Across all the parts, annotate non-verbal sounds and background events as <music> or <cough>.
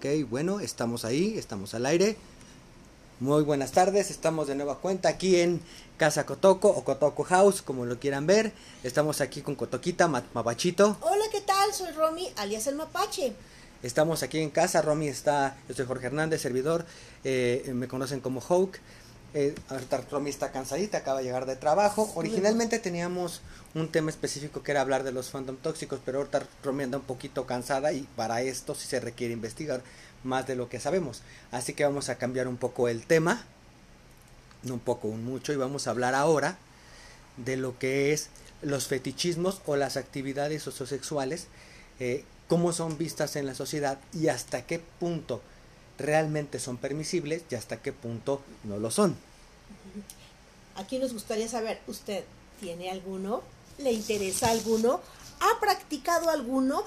Ok, bueno, estamos ahí, estamos al aire. Muy buenas tardes, estamos de nueva cuenta aquí en Casa Cotoco o Cotoco House, como lo quieran ver. Estamos aquí con Cotoquita, Mapachito. Hola, ¿qué tal? Soy Romy, alias el Mapache. Estamos aquí en casa, Romy está, yo soy Jorge Hernández, servidor, eh, me conocen como Hawk. Eh, ahorita Romy está cansadita, acaba de llegar de trabajo. Originalmente teníamos un tema específico que era hablar de los fandom tóxicos, pero ahorita Romy anda un poquito cansada y para esto sí se requiere investigar más de lo que sabemos. Así que vamos a cambiar un poco el tema, no un poco, un mucho, y vamos a hablar ahora de lo que es los fetichismos o las actividades sociosexuales, eh, cómo son vistas en la sociedad y hasta qué punto realmente son permisibles y hasta qué punto no lo son. Aquí nos gustaría saber, ¿usted tiene alguno? ¿Le interesa alguno? ¿Ha practicado alguno?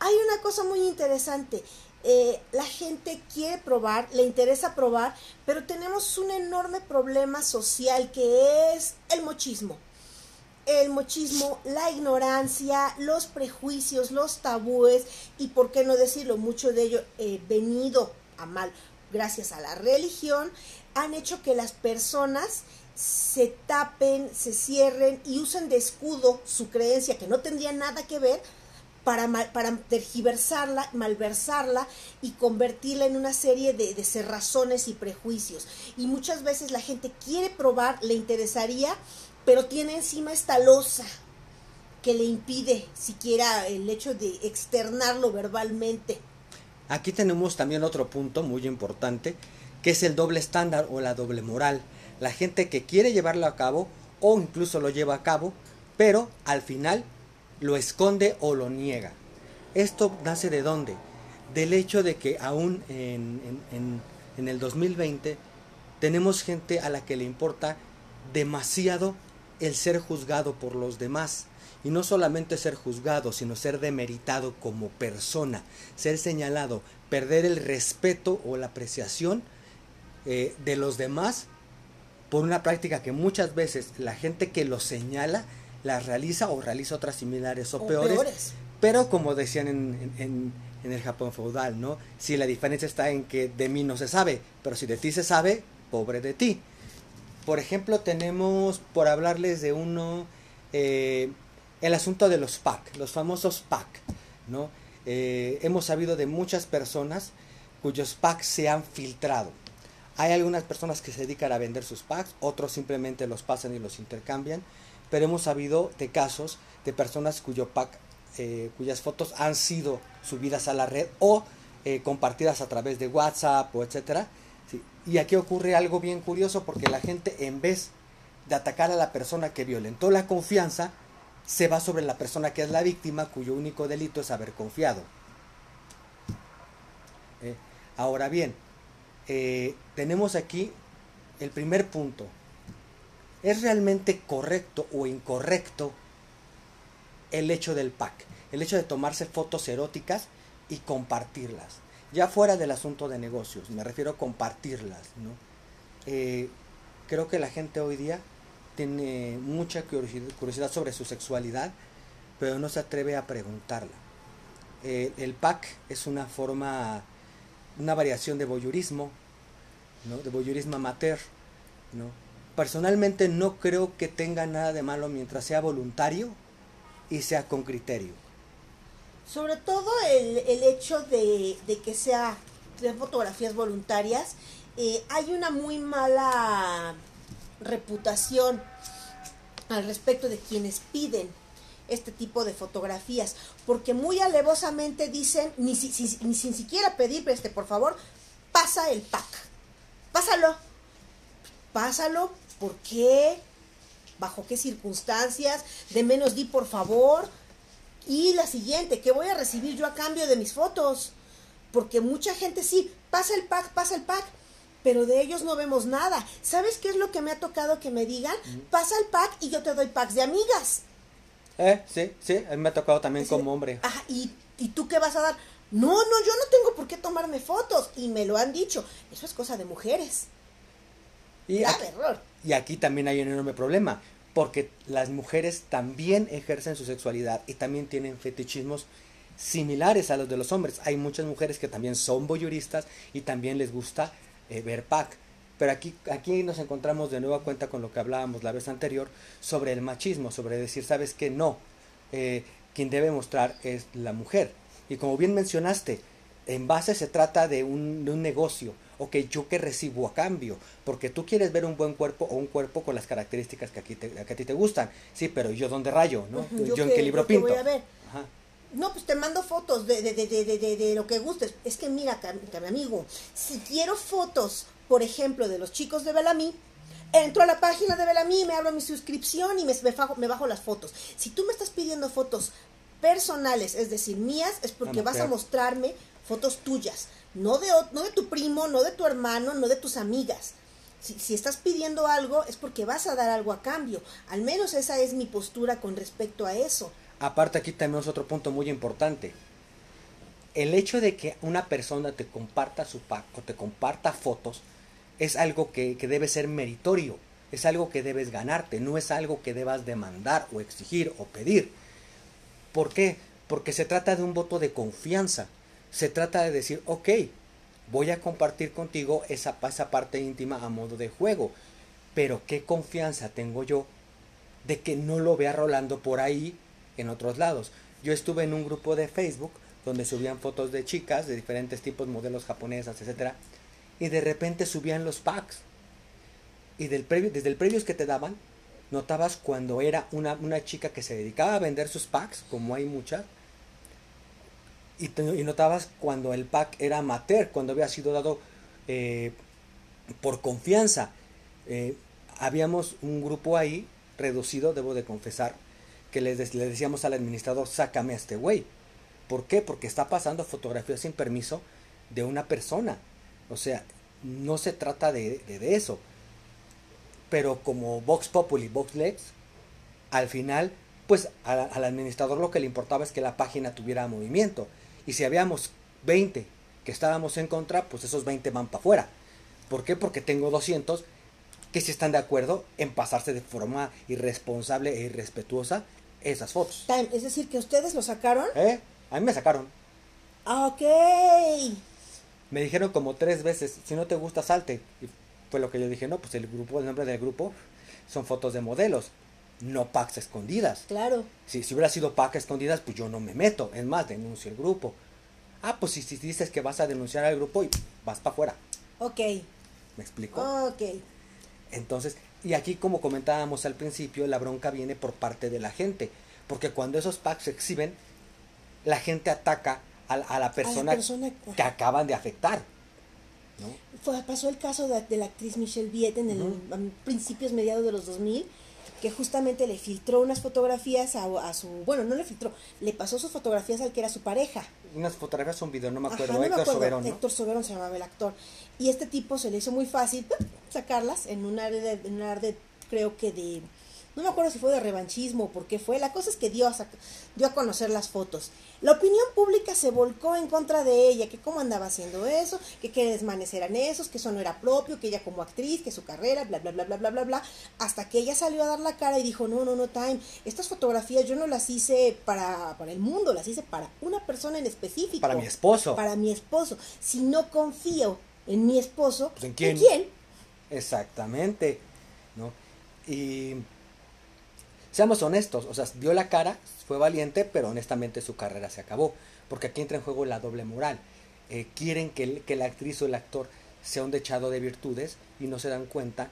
Hay una cosa muy interesante. Eh, la gente quiere probar, le interesa probar, pero tenemos un enorme problema social que es el mochismo. El mochismo, la ignorancia, los prejuicios, los tabúes y, por qué no decirlo, mucho de ello eh, venido a mal gracias a la religión, han hecho que las personas se tapen, se cierren y usen de escudo su creencia que no tendría nada que ver para, para tergiversarla, malversarla y convertirla en una serie de, de cerrazones y prejuicios. Y muchas veces la gente quiere probar, le interesaría, pero tiene encima esta losa que le impide siquiera el hecho de externarlo verbalmente. Aquí tenemos también otro punto muy importante, que es el doble estándar o la doble moral. La gente que quiere llevarlo a cabo o incluso lo lleva a cabo, pero al final lo esconde o lo niega. Esto nace de dónde? Del hecho de que aún en, en, el 2020 tenemos gente a la que le importa demasiado el ser juzgado por los demás. Y no solamente ser juzgado, sino ser demeritado como persona, ser señalado, perder el respeto o la apreciación eh, de los demás por una práctica que muchas veces la gente que lo señala la realiza o realiza otras similares o, peores, Pero como decían en, en, en, el Japón feudal, ¿no? Si la diferencia está en que de mí no se sabe, pero si de ti se sabe, pobre de ti. Por ejemplo, tenemos, por hablarles de uno, eh, el asunto de los PAC, los famosos PAC, ¿no? Eh, hemos sabido de muchas personas cuyos packs se han filtrado. Hay algunas personas que se dedican a vender sus packs, otros simplemente los pasan y los intercambian, pero hemos sabido de casos de personas cuyo pack, eh, cuyas fotos han sido subidas a la red o eh, compartidas a través de WhatsApp o etcétera. Y aquí ocurre algo bien curioso porque la gente en vez de atacar a la persona que violentó la confianza, se va sobre la persona que es la víctima, cuyo único delito es haber confiado. Eh, ahora bien, eh, tenemos aquí el primer punto. ¿Es realmente correcto o incorrecto el hecho del pack? El hecho de tomarse fotos eróticas y compartirlas. Ya fuera del asunto de negocios, me refiero a compartirlas. ¿no? Eh, creo que la gente hoy día tiene mucha curiosidad sobre su sexualidad, pero no se atreve a preguntarla. Eh, el pack es una forma, una variación de voyurismo, ¿no? de voyurismo amateur. ¿no? Personalmente no creo que tenga nada de malo mientras sea voluntario y sea con criterio. Sobre todo el, el hecho de, de, que sea de fotografías voluntarias, eh, hay una muy mala reputación al respecto de quienes piden este tipo de fotografías, porque muy alevosamente dicen, ni, si, si, ni sin siquiera pedir, este, por favor, pasa el pack, pásalo, pásalo, ¿por qué? ¿Bajo qué circunstancias? De menos di, por favor. Y la siguiente, ¿qué voy a recibir yo a cambio de mis fotos? Porque mucha gente sí, pasa el pack, pasa el pack, pero de ellos no vemos nada. ¿Sabes qué es lo que me ha tocado que me digan? Pasa el pack y yo te doy packs de amigas. Eh, sí, sí, a mí me ha tocado también como hombre. Ajá, ¿y, ¿y tú qué vas a dar? No, no, yo no tengo por qué tomarme fotos. Y me lo han dicho. Eso es cosa de mujeres. Y aquí, error. y aquí también hay un enorme problema. Porque las mujeres también ejercen su sexualidad y también tienen fetichismos similares a los de los hombres. Hay muchas mujeres que también son voyeuristas y también les gusta eh, ver pack. Pero aquí, aquí nos encontramos de nuevo a cuenta con lo que hablábamos la vez anterior sobre el machismo, sobre decir, sabes que no, eh, quien debe mostrar es la mujer. Y como bien mencionaste, en base se trata de un, de un negocio, ok, yo que recibo a cambio, porque tú quieres ver un buen cuerpo o un cuerpo con las características que, aquí te, que a ti te gustan, sí, pero yo dónde rayo, ¿no? yo, en qué libro pinto. Voy a ver. No, pues te mando fotos de, de, de, de, de lo que gustes. Es que mira, mi amigo, si quiero fotos, por ejemplo, de los chicos de Bellamy, entro a la página de Bellamy, me abro mi suscripción y me, me, bajo, me bajo las fotos. Si tú me estás pidiendo fotos personales, es decir, mías, es porque vas a mostrarme fotos tuyas, no de, no de tu primo, no de tu hermano, no de tus amigas. Si, si, estás pidiendo algo es porque vas a dar algo a cambio. Al menos esa es mi postura con respecto a eso. Aparte aquí tenemos otro punto muy importante. El hecho de que una persona te comparta su pack o te comparta fotos es algo que, que debe ser meritorio, es algo que debes ganarte, no es algo que debas demandar o exigir o pedir. ¿Por qué? Porque se trata de un voto de confianza. Se trata de decir, ok, voy a compartir contigo esa, esa parte íntima a modo de juego. Pero qué confianza tengo yo de que no lo vea rolando por ahí en otros lados. Yo estuve en un grupo de Facebook donde subían fotos de chicas de diferentes tipos, modelos japonesas, etcétera, y de repente subían los packs. Y del previo, desde el previo que te daban, notabas cuando era una, una, chica que se dedicaba a vender sus packs, como hay muchas, y notabas cuando el pack era amateur, cuando había sido dado eh, por confianza. Eh, habíamos un grupo ahí, reducido, debo de confesar, que le, le decíamos al administrador, sácame a este güey. ¿Por qué? Porque está pasando fotografías sin permiso de una persona. O sea, no se trata de, de, de eso. Pero como Vox Populi, Vox Lex, al final, pues al administrador lo que le importaba es que la página tuviera movimiento. Y si habíamos 20 que estábamos en contra, pues esos 20 van para afuera. ¿Por qué? Porque tengo 200 que sí están de acuerdo en pasarse de forma irresponsable e irrespetuosa esas fotos. Time, es decir, que ustedes lo sacaron. ¿Eh? A mí me sacaron. Ah, ok. Me dijeron como tres veces, si no te gusta, salte. Y fue lo que yo dije, no, pues el grupo, el nombre del grupo son fotos de modelos, no packs escondidas. Claro. Si, si hubiera sido packs escondidas, pues yo no me meto. Es más, denuncio el grupo. Ah, pues si, si dices que vas a denunciar al grupo y vas para afuera. Ok. ¿Me explico? Ok. Entonces, y aquí como comentábamos al principio, la bronca viene por parte de la gente. Porque cuando esos packs se exhiben, la gente ataca a, a, la, persona a la persona que acaban de afectar. ¿no? Fue, pasó el caso de, de, la actriz Michelle Viet en el, uh -huh. principios, mediados de los 2000, que justamente le filtró unas fotografías a, a, su, bueno, no le filtró, le pasó sus fotografías al que era su pareja. Unas fotografías, un video, no me acuerdo, Ajá, no Héctor me acuerdo. Soberón, ¿no? Héctor Soberón se llamaba el actor. Y este tipo se le hizo muy fácil sacarlas en un área de, en un área de creo que de, no me acuerdo si fue de revanchismo o por qué fue, la cosa es que dio a, dio a conocer las fotos. La opinión pública se volcó en contra de ella, que cómo andaba haciendo eso, que qué desmanes eran esos, que eso no era propio, que ella como actriz, que su carrera, bla, bla, bla, bla, bla, bla, bla, hasta que ella salió a dar la cara y dijo, no, no, no, Time, estas fotografías yo no las hice para, para el mundo, las hice para una persona en específico. Para mi esposo. Para mi esposo. Si no confío en mi esposo, pues ¿en quién? ¿en quién? Exactamente, ¿no? Y seamos honestos, o sea, dio la cara, fue valiente, pero honestamente su carrera se acabó, porque aquí entra en juego la doble moral. Eh, quieren que, la actriz o el actor sea un dechado de virtudes y no se dan cuenta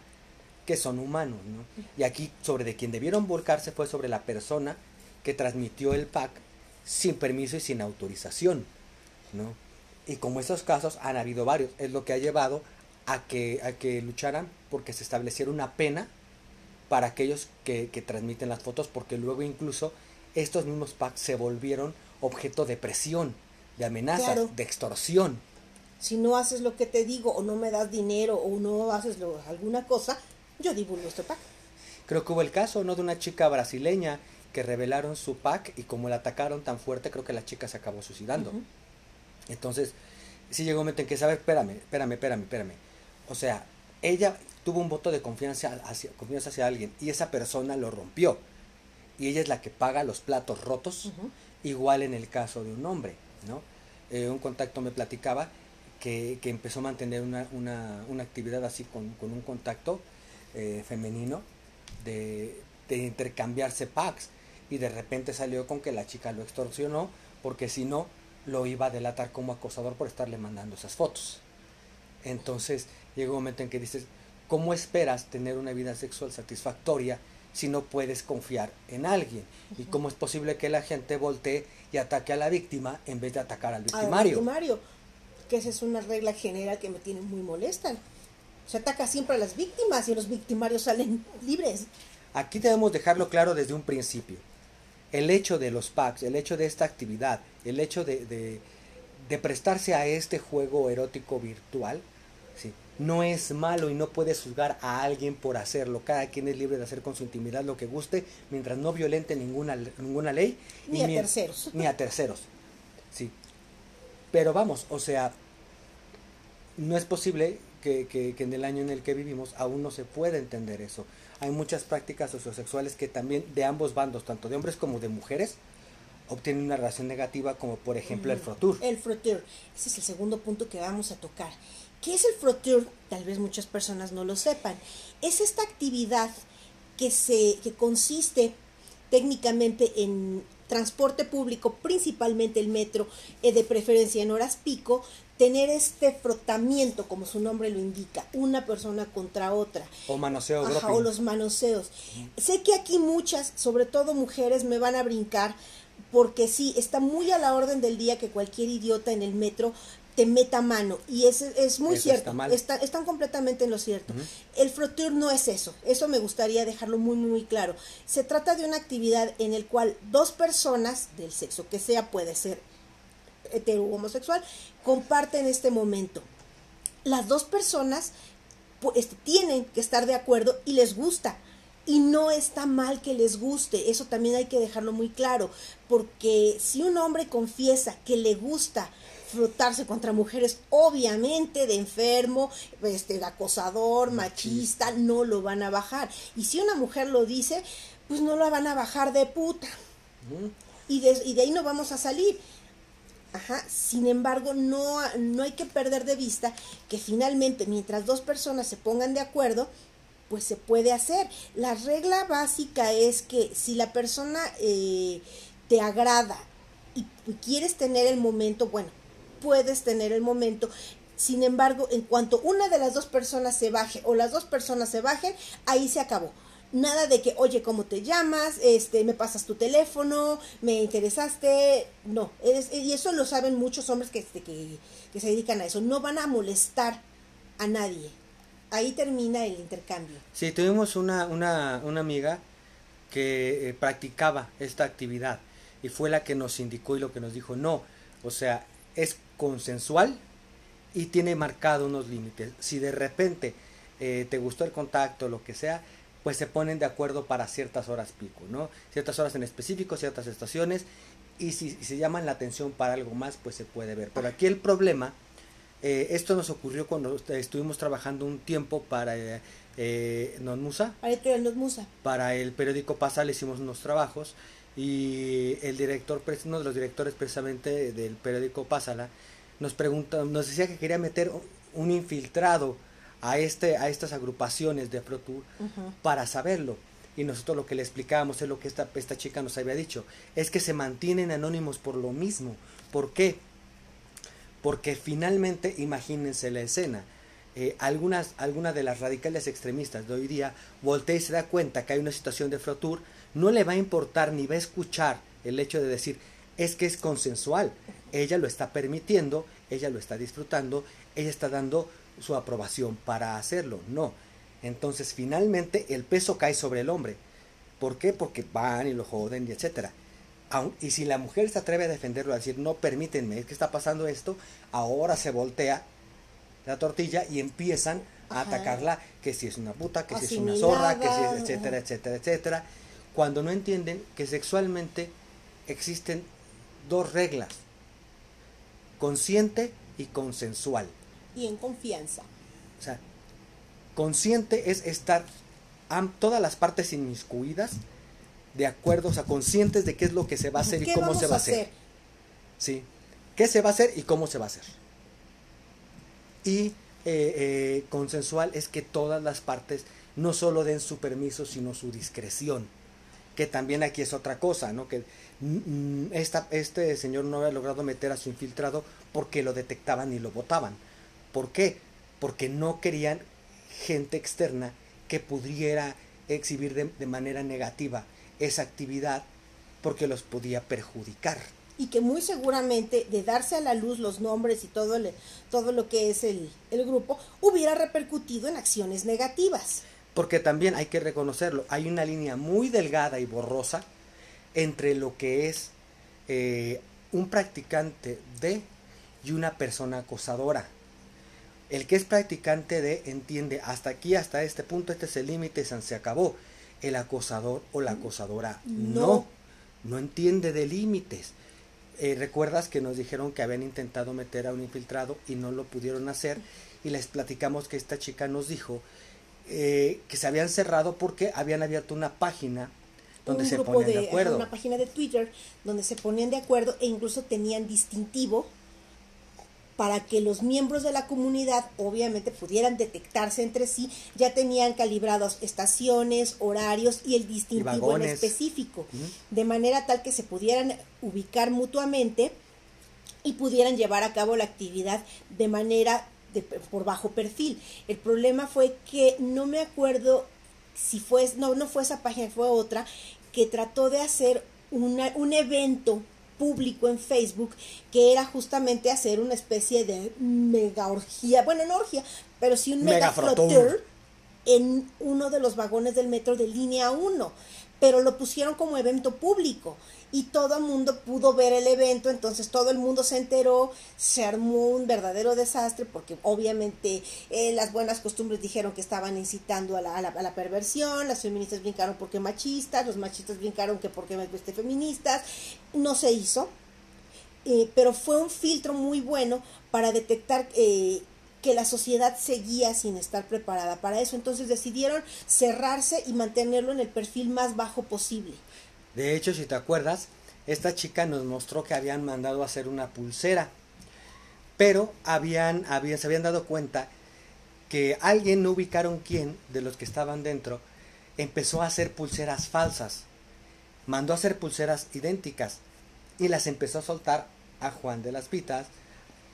que son humanos, ¿no? Y aquí sobre de quien debieron volcarse fue sobre la persona que transmitió el pack sin permiso y sin autorización, ¿no? Y como esos casos han habido varios, es lo que ha llevado a que, a que lucharan porque se estableciera una pena para aquellos que, que, transmiten las fotos, porque luego incluso estos mismos packs se volvieron objeto de presión, de amenazas, claro. de extorsión. Si no haces lo que te digo, o no me das dinero, o no haces lo, alguna cosa, yo divulgo este pack. Creo que hubo el caso, ¿no? De una chica brasileña que revelaron su pack y como la atacaron tan fuerte, creo que la chica se acabó suicidando. Uh -huh. Entonces, sí llegó un momento en que, ¿sabes? Espérame, espérame, espérame, espérame. O sea, ella tuvo un voto de confianza hacia, confianza hacia alguien y esa persona lo rompió. Y ella es la que paga los platos rotos uh -huh. Igual en el caso de un hombre, ¿no? Eh, un contacto me platicaba que, que empezó a mantener una, una, una actividad así con, con un contacto eh, femenino de, de intercambiarse packs y de repente salió con que la chica lo extorsionó porque si no lo iba a delatar como acosador por estarle mandando esas fotos. Entonces llega un momento en que dices, ¿cómo esperas tener una vida sexual satisfactoria si no puedes confiar en alguien? ¿Y cómo es posible que la gente voltee y ataque a la víctima en vez de atacar al victimario? Al victimario, que esa es una regla general que me tiene muy molesta. Se ataca siempre a las víctimas y los victimarios salen libres. Aquí debemos dejarlo claro desde un principio. El hecho de los packs, el hecho de esta actividad, el hecho de, de, de prestarse a este juego erótico virtual, ¿sí? No es malo y no puedes juzgar a alguien por hacerlo. Cada quien es libre de hacer con su intimidad lo que guste, mientras no violente ninguna, ninguna ley. Ni a terceros. <laughs> Ni a terceros. Sí. Pero vamos, o sea, no es posible que, que, que, en el año en el que vivimos aún no se pueda entender eso. Hay muchas prácticas sociosexuales que también de ambos bandos, tanto de hombres como de mujeres, obtienen una relación negativa, como por ejemplo el frotur. El frotur, ese es el segundo punto que vamos a tocar. ¿Qué es el frotur? Tal vez muchas personas no lo sepan. Es esta actividad que, se, que consiste técnicamente en transporte público, principalmente el metro, eh, de preferencia en horas pico, tener este frotamiento, como su nombre lo indica, una persona contra otra. O manoseo. Ajá, o los manoseos. Sé que aquí muchas, sobre todo mujeres, me van a brincar, porque sí, está muy a la orden del día que cualquier idiota en el metro te meta mano y es, es muy Eso cierto, está está, están completamente en lo cierto. Uh -huh. El frotur no es eso, eso me gustaría dejarlo muy, muy, claro. Se trata de una actividad en el cual dos personas del sexo que sea, puede ser hetero homosexual, comparten este momento. Las dos personas pues, tienen que estar de acuerdo y les gusta. Y no está mal que les guste, eso también hay que dejarlo muy claro, porque si un hombre confiesa que le gusta frotarse contra mujeres, obviamente de enfermo, este, de acosador, machista, no lo van a bajar. Y si una mujer lo dice, pues no la van a bajar de puta. Mm. Y, de, y de ahí no vamos a salir. Ajá. Sin embargo, no, no hay que perder de vista que finalmente, mientras dos personas se pongan de acuerdo, pues se puede hacer. La regla básica es que si la persona eh, te agrada y quieres tener el momento, bueno, puedes tener el momento. Sin embargo, en cuanto una de las dos personas se baje o las dos personas se bajen, ahí se acabó. Nada de que, oye, ¿cómo te llamas? Este, me pasas tu teléfono, me interesaste. No, y eso lo saben muchos hombres que, este, que, que se dedican a eso. No van a molestar a nadie. Ahí termina el intercambio. Sí, tuvimos una, una, una amiga que eh, practicaba esta actividad y fue la que nos indicó y lo que nos dijo, no, o sea, es consensual y tiene marcado unos límites. Si de repente eh, te gustó el contacto, lo que sea, pues se ponen de acuerdo para ciertas horas pico, ¿no? Ciertas horas en específico, ciertas estaciones, y si, si se llaman la atención para algo más, pues se puede ver. Pero aquí el problema, eh, esto nos ocurrió cuando estuvimos trabajando un tiempo para eh, eh, Nonmusa. Para el Nonmusa. Para el periódico Pasal hicimos unos trabajos y el director, uno de los directores precisamente del periódico Pásala, nos pregunta, nos decía que quería meter un infiltrado a este, a estas agrupaciones de uh -huh. para saberlo. Y nosotros lo que le explicábamos es lo que esta, esta chica nos había dicho, es que se mantienen anónimos por lo mismo. ¿Por qué? Porque finalmente, imagínense la escena, eh, algunas, algunas de las radicales extremistas de hoy día voltea y se da cuenta que hay una situación de Frotur, no le va a importar ni va a escuchar el hecho de decir es que es consensual, ella lo está permitiendo, ella lo está disfrutando, ella está dando su aprobación para hacerlo, no. Entonces finalmente el peso cae sobre el hombre. ¿Por qué? Porque van y lo joden y etcétera. Y si la mujer se atreve a defenderlo, a decir, no, permítanme, es que está pasando esto, ahora se voltea la tortilla y empiezan a Ajá. atacarla, que si es una puta, que Asimilada. si es una zorra, que si es etcétera, etcétera, etcétera, cuando no entienden que sexualmente existen dos reglas, consciente y consensual. Y en confianza. O sea, consciente es estar todas las partes inmiscuidas de acuerdo, o sea, conscientes de qué es lo que se va a hacer y cómo se va a hacer. Sí, qué se va a hacer y cómo se va a hacer. Y eh, eh, consensual es que todas las partes no solo den su permiso, sino su discreción. Que también aquí es otra cosa, ¿no? Que mm, esta, este señor no había logrado meter a su infiltrado porque lo detectaban y lo votaban. ¿Por qué? Porque no querían gente externa que pudiera exhibir de, manera negativa esa actividad porque los podía perjudicar y que muy seguramente de darse a la luz los nombres y todo, todo lo que es el, el, grupo hubiera repercutido en acciones negativas. Porque también hay que reconocerlo, hay una línea muy delgada y borrosa entre lo que es eh, un practicante de y una persona acosadora. El que es practicante de entiende hasta aquí, hasta este punto, este es el límite, se acabó. El acosador o la acosadora no, no, entiende de límites. Eh, ¿Recuerdas que nos dijeron que habían intentado meter a un infiltrado y no lo pudieron hacer? Y les platicamos que esta chica nos dijo eh, que se habían cerrado porque habían abierto una página donde se ponían de, acuerdo. Una página de Twitter donde se ponían de acuerdo e incluso tenían distintivo para que los miembros de la comunidad obviamente pudieran detectarse entre sí, ya tenían calibrados estaciones, horarios y el distintivo en específico, de manera tal que se pudieran ubicar mutuamente y pudieran llevar a cabo la actividad de manera de, por bajo perfil. El problema fue que no me acuerdo si fue, no, no fue esa página, fue otra, que trató de hacer una, un evento público en Facebook que era justamente hacer una especie de mega orgía, bueno, no orgía, pero sí un mega, mega en uno de los vagones del metro de línea 1 pero lo pusieron como evento público y todo el mundo pudo ver el evento, entonces todo el mundo se enteró, se armó un verdadero desastre porque obviamente eh, las buenas costumbres dijeron que estaban incitando a la, a, la, perversión, las feministas brincaron porque machistas, los machistas brincaron que porque este, feministas, no se hizo, eh, pero fue un filtro muy bueno para detectar eh, que la sociedad seguía sin estar preparada para eso. Entonces decidieron cerrarse y mantenerlo en el perfil más bajo posible. De hecho, si te acuerdas, esta chica nos mostró que habían mandado a hacer una pulsera, pero habían, habían, se habían dado cuenta que alguien, no ubicaron quién de los que estaban dentro, empezó a hacer pulseras falsas. Mandó a hacer pulseras idénticas y las empezó a soltar a Juan de las Pitas,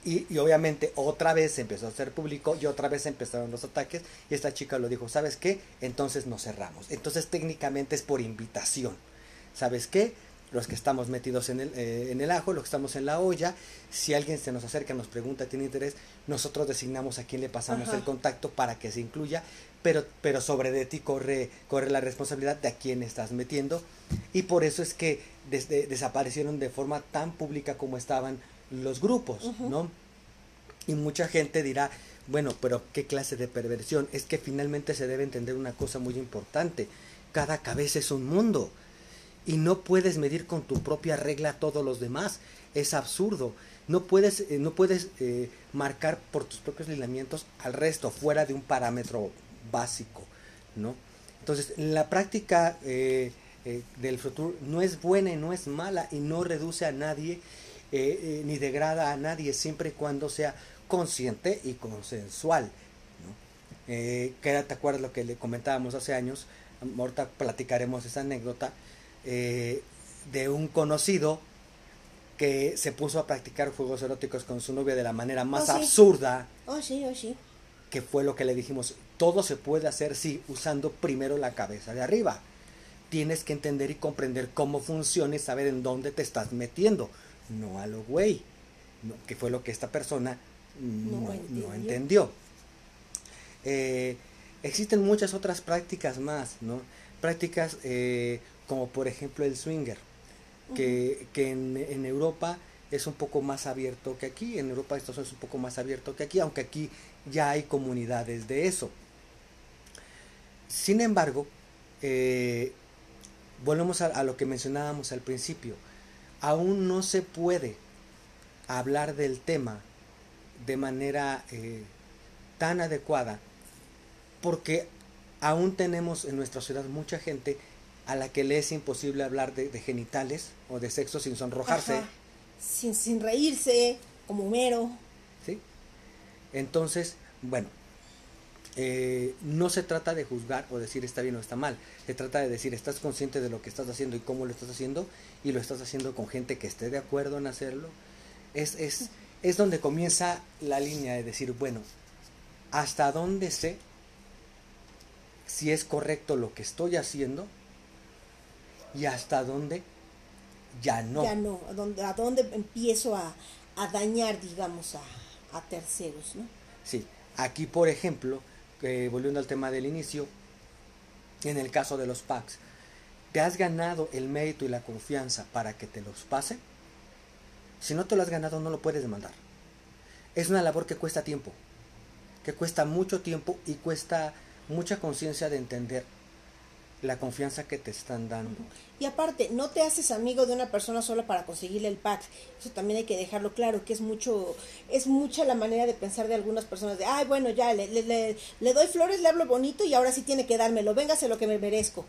y, obviamente otra vez empezó a ser público y otra vez empezaron los ataques y esta chica lo dijo, ¿sabes qué? Entonces nos cerramos. Entonces técnicamente es por invitación. ¿Sabes qué? Los que estamos metidos en el, eh, en el ajo, los que estamos en la olla, si alguien se nos acerca, nos pregunta, tiene interés, nosotros designamos a quién le pasamos el contacto para que se incluya, pero, pero sobre de ti corre, corre la responsabilidad de a quién estás metiendo y por eso es que desde, desaparecieron de forma tan pública como estaban los grupos, ¿no? Y mucha gente dirá, bueno, pero ¿qué clase de perversión? Es que finalmente se debe entender una cosa muy importante. Cada cabeza es un mundo. Y no puedes medir con tu propia regla a todos los demás. Es absurdo. No puedes, eh, no puedes eh, marcar por tus propios lineamientos al resto fuera de un parámetro básico, ¿no? Entonces, la práctica eh, del futuro no es buena y no es mala y no reduce a nadie ni degrada a nadie siempre y cuando sea consciente y consensual. ¿no? Que ¿Te acuerdas lo que le comentábamos hace años? Ahorita platicaremos esa anécdota de un conocido que se puso a practicar juegos eróticos con su novia de la manera más oh, absurda. Oh, sí, oh, sí. Que fue lo que le dijimos. Todo se puede hacer, sí, usando primero la cabeza de arriba. Tienes que entender y comprender cómo funciona y saber en dónde te estás metiendo no a lo güey, que fue lo que esta persona no, entendió. Eh, existen muchas otras prácticas más, ¿no? Prácticas eh, como por ejemplo el swinger, que, en, Europa es un poco más abierto que aquí, en Europa esto es un poco más abierto que aquí, aunque aquí ya hay comunidades de eso. Sin embargo, eh, volvemos a, lo que mencionábamos al principio, aún no se puede hablar del tema de manera eh, tan adecuada porque aún tenemos en nuestra ciudad mucha gente a la que le es imposible hablar de, genitales o de sexo sin sonrojarse. Sin, sin reírse, como Homero. ¿Sí? Entonces, bueno, eh, no se trata de juzgar o decir está bien o está mal. Se trata de decir estás consciente de lo que estás haciendo y cómo lo estás haciendo y lo estás haciendo con gente que esté de acuerdo en hacerlo. Es, es, es donde comienza la línea de decir, bueno, ¿hasta dónde sé si es correcto lo que estoy haciendo y hasta dónde ya no? Ya no, a dónde, a dónde empiezo a, a dañar, digamos, a, a terceros, ¿no? Sí, aquí por ejemplo, volviendo al tema del inicio, en el caso de los packs, ¿te has ganado el mérito y la confianza para que te los pase? Si no te lo has ganado, no lo puedes demandar. Es una labor que cuesta tiempo, que cuesta mucho tiempo y cuesta mucha conciencia de entender la confianza que te están dando. Y aparte, no te haces amigo de una persona solo para conseguirle el pack. Eso también hay que dejarlo claro, que es mucho, es mucha la manera de pensar de algunas personas de, ay, bueno, ya, le, le, le, doy flores, le hablo bonito y ahora sí tiene que dármelo, véngase lo que me merezco.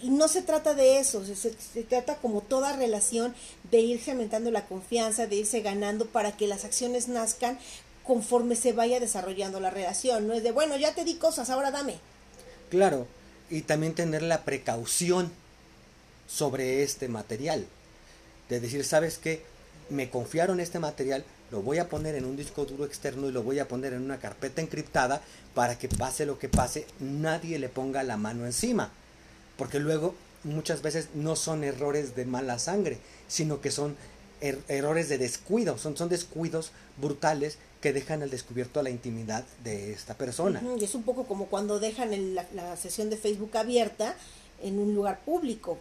Y no se trata de eso, se, se, trata como toda relación de irse aumentando la confianza, de irse ganando para que las acciones nazcan conforme se vaya desarrollando la relación. No es de, bueno, ya te di cosas, ahora dame. Claro, y también tener la precaución sobre este material. De decir, ¿sabes qué? Me confiaron este material, lo voy a poner en un disco duro externo y lo voy a poner en una carpeta encriptada para que pase lo que pase, nadie le ponga la mano encima. Porque luego muchas veces no son errores de mala sangre, sino que son er-, errores de descuido, son, son descuidos brutales que dejan al descubierto la intimidad de esta persona. y es un poco como cuando dejan la, sesión de Facebook abierta en un lugar público.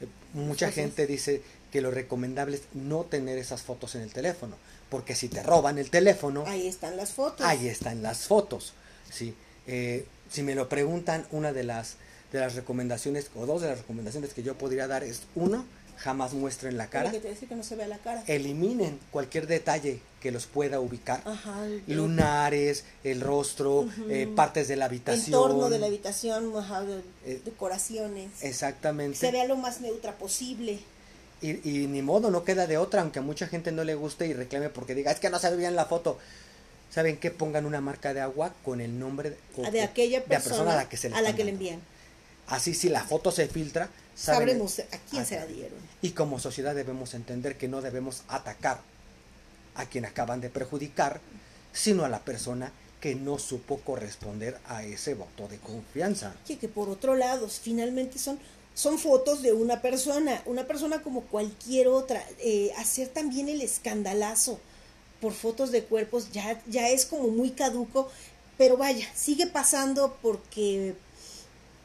Eh, mucha gente dice que lo recomendable es no tener esas fotos en el teléfono, porque si te roban el teléfono... Ahí están las fotos. Ahí están las fotos, ¿sí? Eh, si me lo preguntan, una de las, de las recomendaciones, o dos de las recomendaciones que yo podría dar es, uno, jamás muestren la cara. Que no se vea la cara. Eliminen cualquier detalle que los pueda ubicar. Lunares, el rostro, eh, partes de la habitación. Entorno de la habitación, eh, decoraciones. Exactamente. Se vea lo más neutra posible. Y, ni modo, no queda de otra, aunque a mucha gente no le guste y reclame porque diga, es que no se ve bien la foto. ¿Saben qué? Pongan una marca de agua con el nombre de, de aquella persona, a la que se le, a la que le envían. Así si la foto se filtra, sabremos a quién se la dieron. Y como sociedad debemos entender que no debemos atacar a quien acaban de perjudicar, sino a la persona que no supo corresponder a ese voto de confianza. Que por otro lado, finalmente son, son fotos de una persona, una persona como cualquier otra. Eh, hacer también el escandalazo por fotos de cuerpos ya, ya es como muy caduco, pero vaya, sigue pasando porque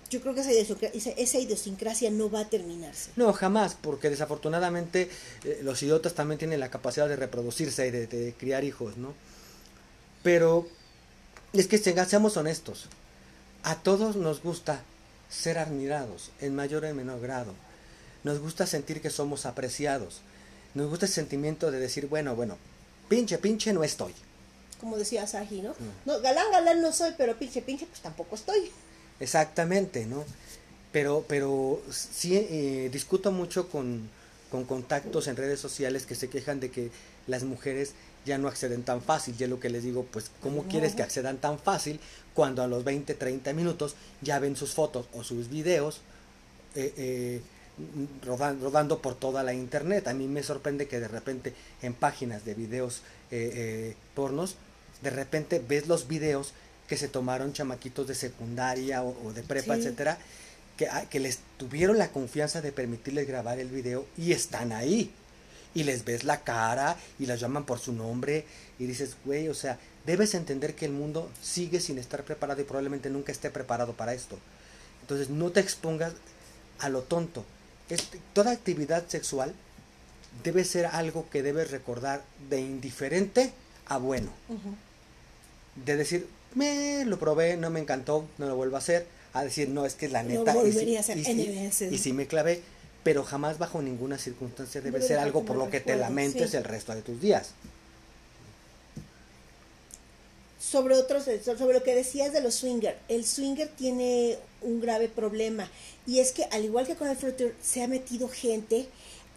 yo creo que esa idiosincrasia, no va a terminarse. No, jamás, porque desafortunadamente eh, los idiotas también tienen la capacidad de reproducirse y de, criar hijos, ¿no? Pero es que seamos honestos, a todos nos gusta ser admirados, en mayor o en menor grado. Nos gusta sentir que somos apreciados. Nos gusta el sentimiento de decir, bueno, bueno, pinche, pinche no estoy. Como decía Saji, ¿no? No galán, galán no soy, pero pinche, pinche, pues tampoco estoy. Exactamente, ¿no? Pero, pero sí eh, discuto mucho con, con contactos en redes sociales que se quejan de que las mujeres ya no acceden tan fácil. Yo lo que les digo, pues, ¿cómo quieres que accedan tan fácil cuando a los 20, 30 minutos ya ven sus fotos o sus videos eh, eh, rodando, por toda la internet? A mí me sorprende que de repente en páginas de videos pornos, de repente ves los videos que se tomaron chamaquitos de secundaria o, de prepa, etcétera, que, ah, que les tuvieron la confianza de permitirles grabar el video y están ahí. Y les ves la cara y las llaman por su nombre y dices, güey, o sea, debes entender que el mundo sigue sin estar preparado y probablemente nunca esté preparado para esto. Entonces no te expongas a lo tonto. Este, toda actividad sexual debe ser algo que debes recordar de indiferente a bueno. De decir, me lo probé, no me encantó, no lo vuelvo a hacer, a decir, no, es que la neta, no y, a hacer y, si me clavé, pero jamás bajo ninguna circunstancia debe, ser algo por lo que te lamentes el resto de tus días. sobre otros, sobre lo que decías de los swinger. El swinger tiene un grave problema y es que al igual que con el flutter se ha metido gente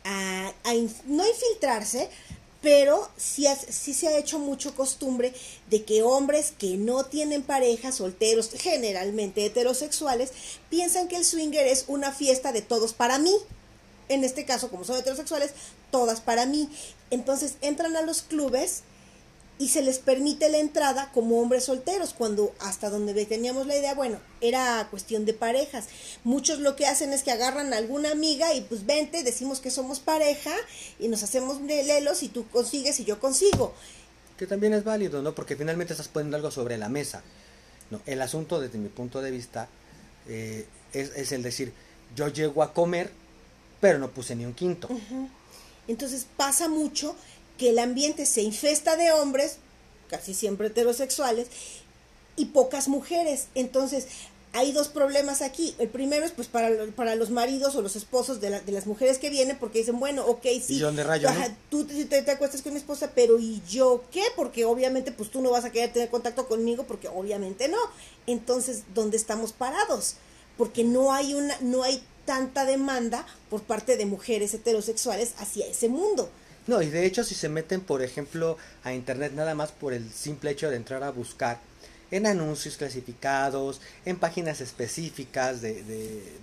a, a no infiltrarse, pero sí, sí, se ha hecho mucho costumbre de que hombres que no tienen pareja, solteros, generalmente heterosexuales, piensan que el swinger es una fiesta de todos para mí. En este caso, como son heterosexuales, todas para mí. Entonces entran a los clubes y se les permite la entrada como hombres solteros, cuando hasta donde teníamos la idea, bueno, era cuestión de parejas. Muchos lo que hacen es que agarran a alguna amiga y pues vente, decimos que somos pareja y nos hacemos lelos y tú consigues y yo consigo. Que también es válido, ¿no? Porque finalmente estás poniendo algo sobre la mesa. No, el asunto desde mi punto de vista eh, es, el decir, yo llego a comer, pero no puse ni un quinto. Entonces pasa mucho que el ambiente se infesta de hombres, casi siempre heterosexuales, y pocas mujeres. Entonces, hay dos problemas aquí. El primero es pues para, para los maridos o los esposos de, de las mujeres que vienen porque dicen, bueno, ok, sí. ¿Y dónde rayo, Tú te, te, acuestas con mi esposa, pero ¿y yo qué? Porque obviamente pues tú no vas a querer tener contacto conmigo porque obviamente no. Entonces, ¿dónde estamos parados? Porque no hay una no hay tanta demanda por parte de mujeres heterosexuales hacia ese mundo. No, y de hecho si se meten, por ejemplo, a internet nada más por el simple hecho de entrar a buscar en anuncios clasificados, en páginas específicas de,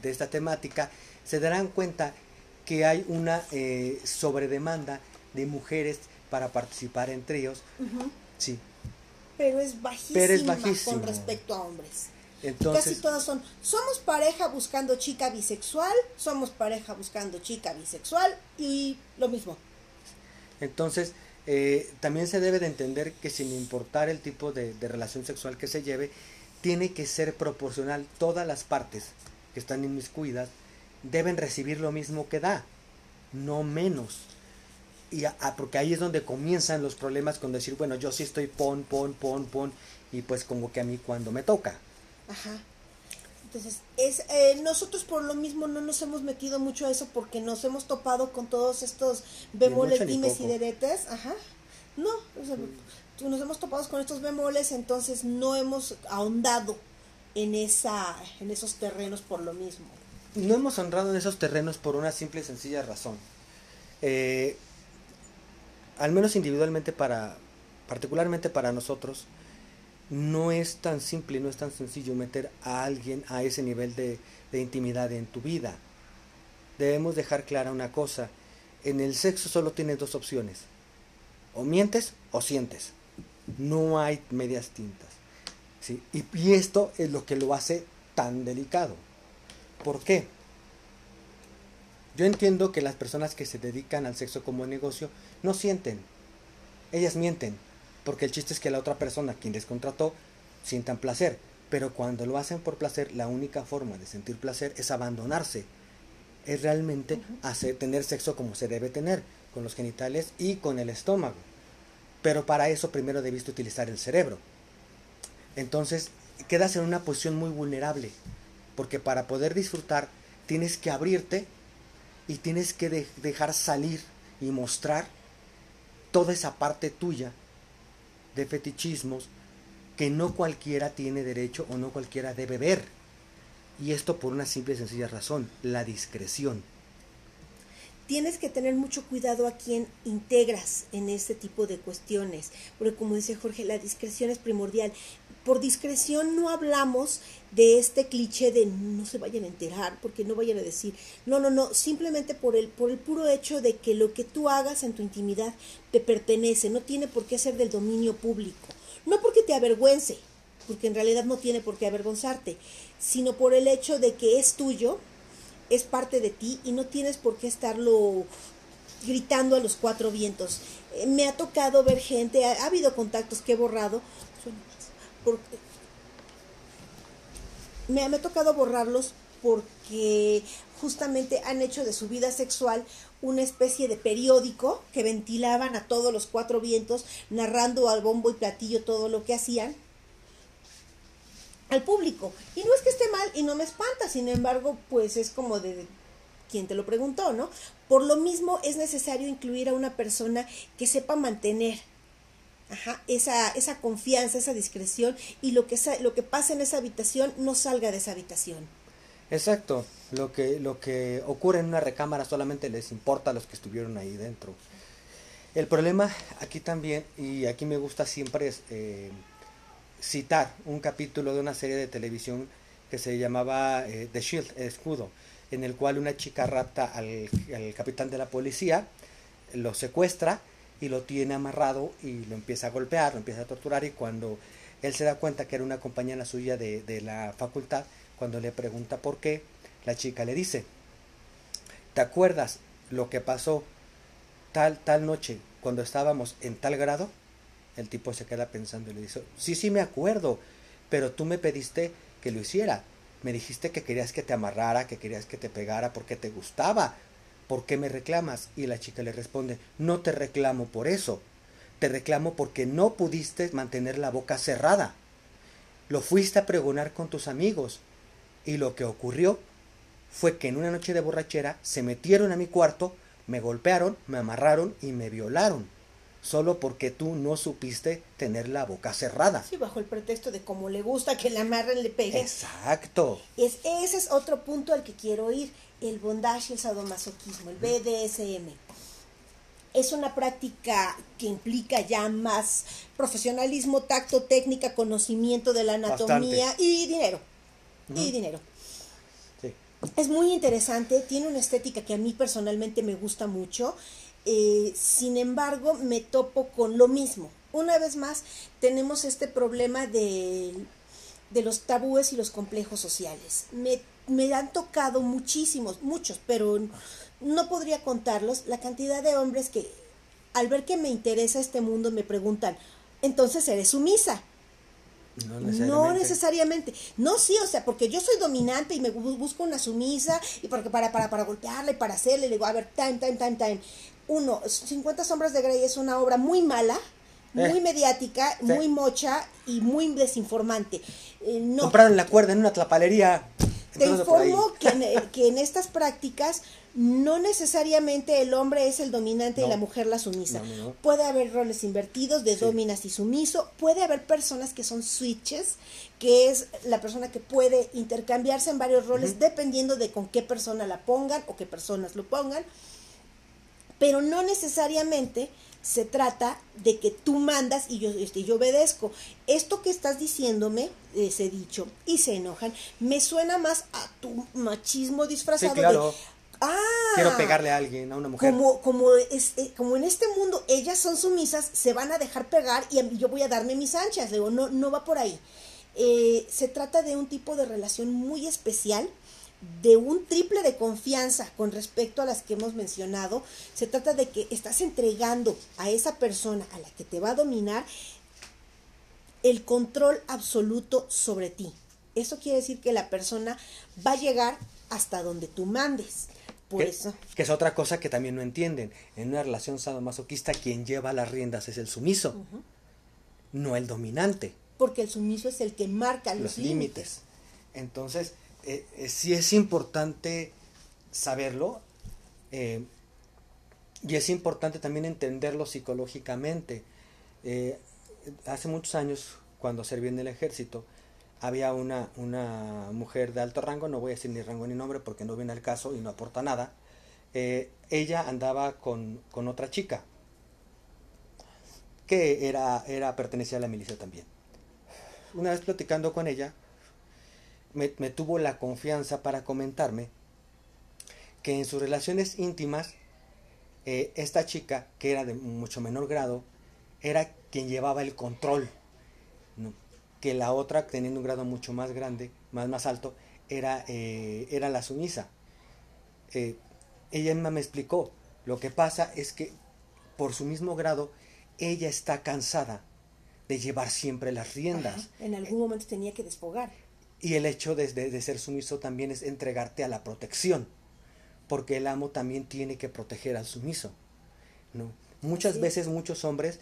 de, esta temática, se darán cuenta que hay una eh, sobredemanda de mujeres para participar en tríos. Sí. Pero es bajísima Pero es bajísimo. con respecto a hombres. Entonces, Casi todas son, somos pareja buscando chica bisexual, somos pareja buscando chica bisexual y lo mismo. Entonces, eh, también se debe de entender que sin importar el tipo de, relación sexual que se lleve, tiene que ser proporcional. Todas las partes que están inmiscuidas deben recibir lo mismo que da, no menos. Y porque ahí es donde comienzan los problemas con decir, bueno, yo sí estoy pon, pon, pon, pon, y pues como que a mí cuando me toca. Ajá. Entonces, es, eh, nosotros por lo mismo no nos hemos metido mucho a eso porque nos hemos topado con todos estos bemoles, dimes y deretes. Ajá. No, nos hemos topado con estos bemoles, entonces no hemos ahondado en, esa, en esos terrenos por lo mismo. No hemos honrado en esos terrenos por una simple y sencilla razón. Eh, al menos individualmente para, particularmente para nosotros, no es tan simple, no es tan sencillo meter a alguien a ese nivel de, intimidad en tu vida. Debemos dejar clara una cosa, en el sexo solo tienes dos opciones, o mientes o sientes, no hay medias tintas. ¿sí? Y, y esto es lo que lo hace tan delicado. ¿Por qué? Yo entiendo que las personas que se dedican al sexo como negocio no sienten, ellas mienten, porque el chiste es que la otra persona, quien les contrató, sientan placer. Pero cuando lo hacen por placer, la única forma de sentir placer es abandonarse. Es realmente hacer, tener sexo como se debe tener, con los genitales y con el estómago. Pero para eso primero debiste utilizar el cerebro. Entonces, quedas en una posición muy vulnerable, porque para poder disfrutar tienes que abrirte y tienes que dejar salir y mostrar toda esa parte tuya de fetichismos que no cualquiera tiene derecho o no cualquiera debe ver. Y esto por una simple y sencilla razón, la discreción. Tienes que tener mucho cuidado a quien integras en este tipo de cuestiones, porque como dice Jorge, la discreción es primordial. Por discreción no hablamos de este cliché de no se vayan a enterar, porque no vayan a decir, no, no, no, simplemente por el, por el puro hecho de que lo que tú hagas en tu intimidad te pertenece, no tiene por qué ser del dominio público, no porque te avergüence, porque en realidad no tiene por qué avergonzarte, sino por el hecho de que es tuyo, es parte de ti y no tienes por qué estarlo gritando a los cuatro vientos. Eh, me ha tocado ver gente, ha, habido contactos que he borrado, me, ha tocado borrarlos porque justamente han hecho de su vida sexual una especie de periódico que ventilaban a todos los cuatro vientos, narrando al bombo y platillo todo lo que hacían al público. Y no es que esté mal y no me espanta, sin embargo, pues es como de quien te lo preguntó, ¿no? Por lo mismo es necesario incluir a una persona que sepa mantener Ajá, esa, esa confianza, esa discreción y lo que, lo que pasa en esa habitación no salga de esa habitación. Exacto, lo que, lo que ocurre en una recámara solamente les importa a los que estuvieron ahí dentro. El problema aquí también, y aquí me gusta siempre es, eh, citar un capítulo de una serie de televisión que se llamaba eh, The Shield, el escudo, en el cual una chica rapta al, al capitán de la policía, lo secuestra, y lo tiene amarrado y lo empieza a golpear, lo empieza a torturar y cuando él se da cuenta que era una compañera suya de, de la facultad, cuando le pregunta por qué, la chica le dice, ¿te acuerdas lo que pasó tal, tal noche cuando estábamos en tal grado? El tipo se queda pensando y le dice, sí, sí me acuerdo, pero tú me pediste que lo hiciera. Me dijiste que querías que te amarrara, que querías que te pegara porque te gustaba, ¿por qué me reclamas? Y la chica le responde, no te reclamo por eso, te reclamo porque no pudiste mantener la boca cerrada. Lo fuiste a pregonar con tus amigos. Y lo que ocurrió fue que en una noche de borrachera se metieron a mi cuarto, me golpearon, me amarraron y me violaron. Solo porque tú no supiste tener la boca cerrada. Sí, bajo el pretexto de cómo le gusta que le amarren, le peguen. Exacto. Es, ese es otro punto al que quiero ir el bondage y el sadomasoquismo, el BDSM. Es una práctica que implica ya más profesionalismo, tacto, técnica, conocimiento de la anatomía y dinero. Y dinero. Es muy interesante, tiene una estética que a mí personalmente me gusta mucho. Eh, sin embargo, me topo con lo mismo. Una vez más, tenemos este problema de, de los tabúes y los complejos sociales. Me me han tocado muchísimos, muchos, pero no podría contarlos, la cantidad de hombres que al ver que me interesa este mundo me preguntan, entonces eres sumisa. No necesariamente. no necesariamente. No, sí, o sea, porque yo soy dominante y me busco una sumisa y porque para, para, para golpearle, para hacerle, le digo, a ver, time, time, time, time. Uno, 50 sombras de Grey es una obra muy mala, muy eh. mediática, muy mocha y muy desinformante. Eh, no. Compraron la cuerda en una tlapalería. Te informo que en, eh, que en, estas prácticas no necesariamente el hombre es el dominante y la mujer la sumisa. puede haber roles invertidos de dominas y sumiso. Puede haber personas que son switches, que es la persona que puede intercambiarse en varios roles dependiendo de con qué persona la pongan o qué personas lo pongan. Pero no necesariamente se trata de que tú mandas y yo, este, yo obedezco. Esto que estás diciéndome, ese dicho, y se enojan, me suena más a tu machismo disfrazado de... Ah, Quiero pegarle a alguien, a una mujer. Como, como, este, como en este mundo ellas son sumisas, se van a dejar pegar y yo voy a darme mis anchas. Digo, no, no va por ahí. Eh, se trata de un tipo de relación muy especial de un triple de confianza con respecto a las que hemos mencionado. Se trata de que estás entregando a esa persona a la que te va a dominar el control absoluto sobre ti. Eso quiere decir que la persona va a llegar hasta donde tú mandes. Por eso. Que es otra cosa que también no entienden. En una relación sadomasoquista, quien lleva las riendas es el sumiso, no el dominante. Porque el sumiso es el que marca los, límites. Entonces, eh, eh, sí es importante saberlo eh, y es importante también entenderlo psicológicamente. hace muchos años, cuando serví en el ejército, había una, una mujer de alto rango, no voy a decir ni rango ni nombre porque no viene al caso y no aporta nada. ella andaba con, con, otra chica que era, era pertenecía a la milicia también. Una vez platicando con ella, me, tuvo la confianza para comentarme que en sus relaciones íntimas, eh, esta chica, que era de mucho menor grado, era quien llevaba el control, que la otra, teniendo un grado mucho más grande, más, más alto, era, eh, era la sumisa. Eh, ella misma me explicó, lo que pasa es que por su mismo grado, ella está cansada de llevar siempre las riendas. En algún momento tenía que desfogar. Y el hecho de, ser sumiso también es entregarte a la protección, porque el amo también tiene que proteger al sumiso. ¿no? Muchas veces muchos hombres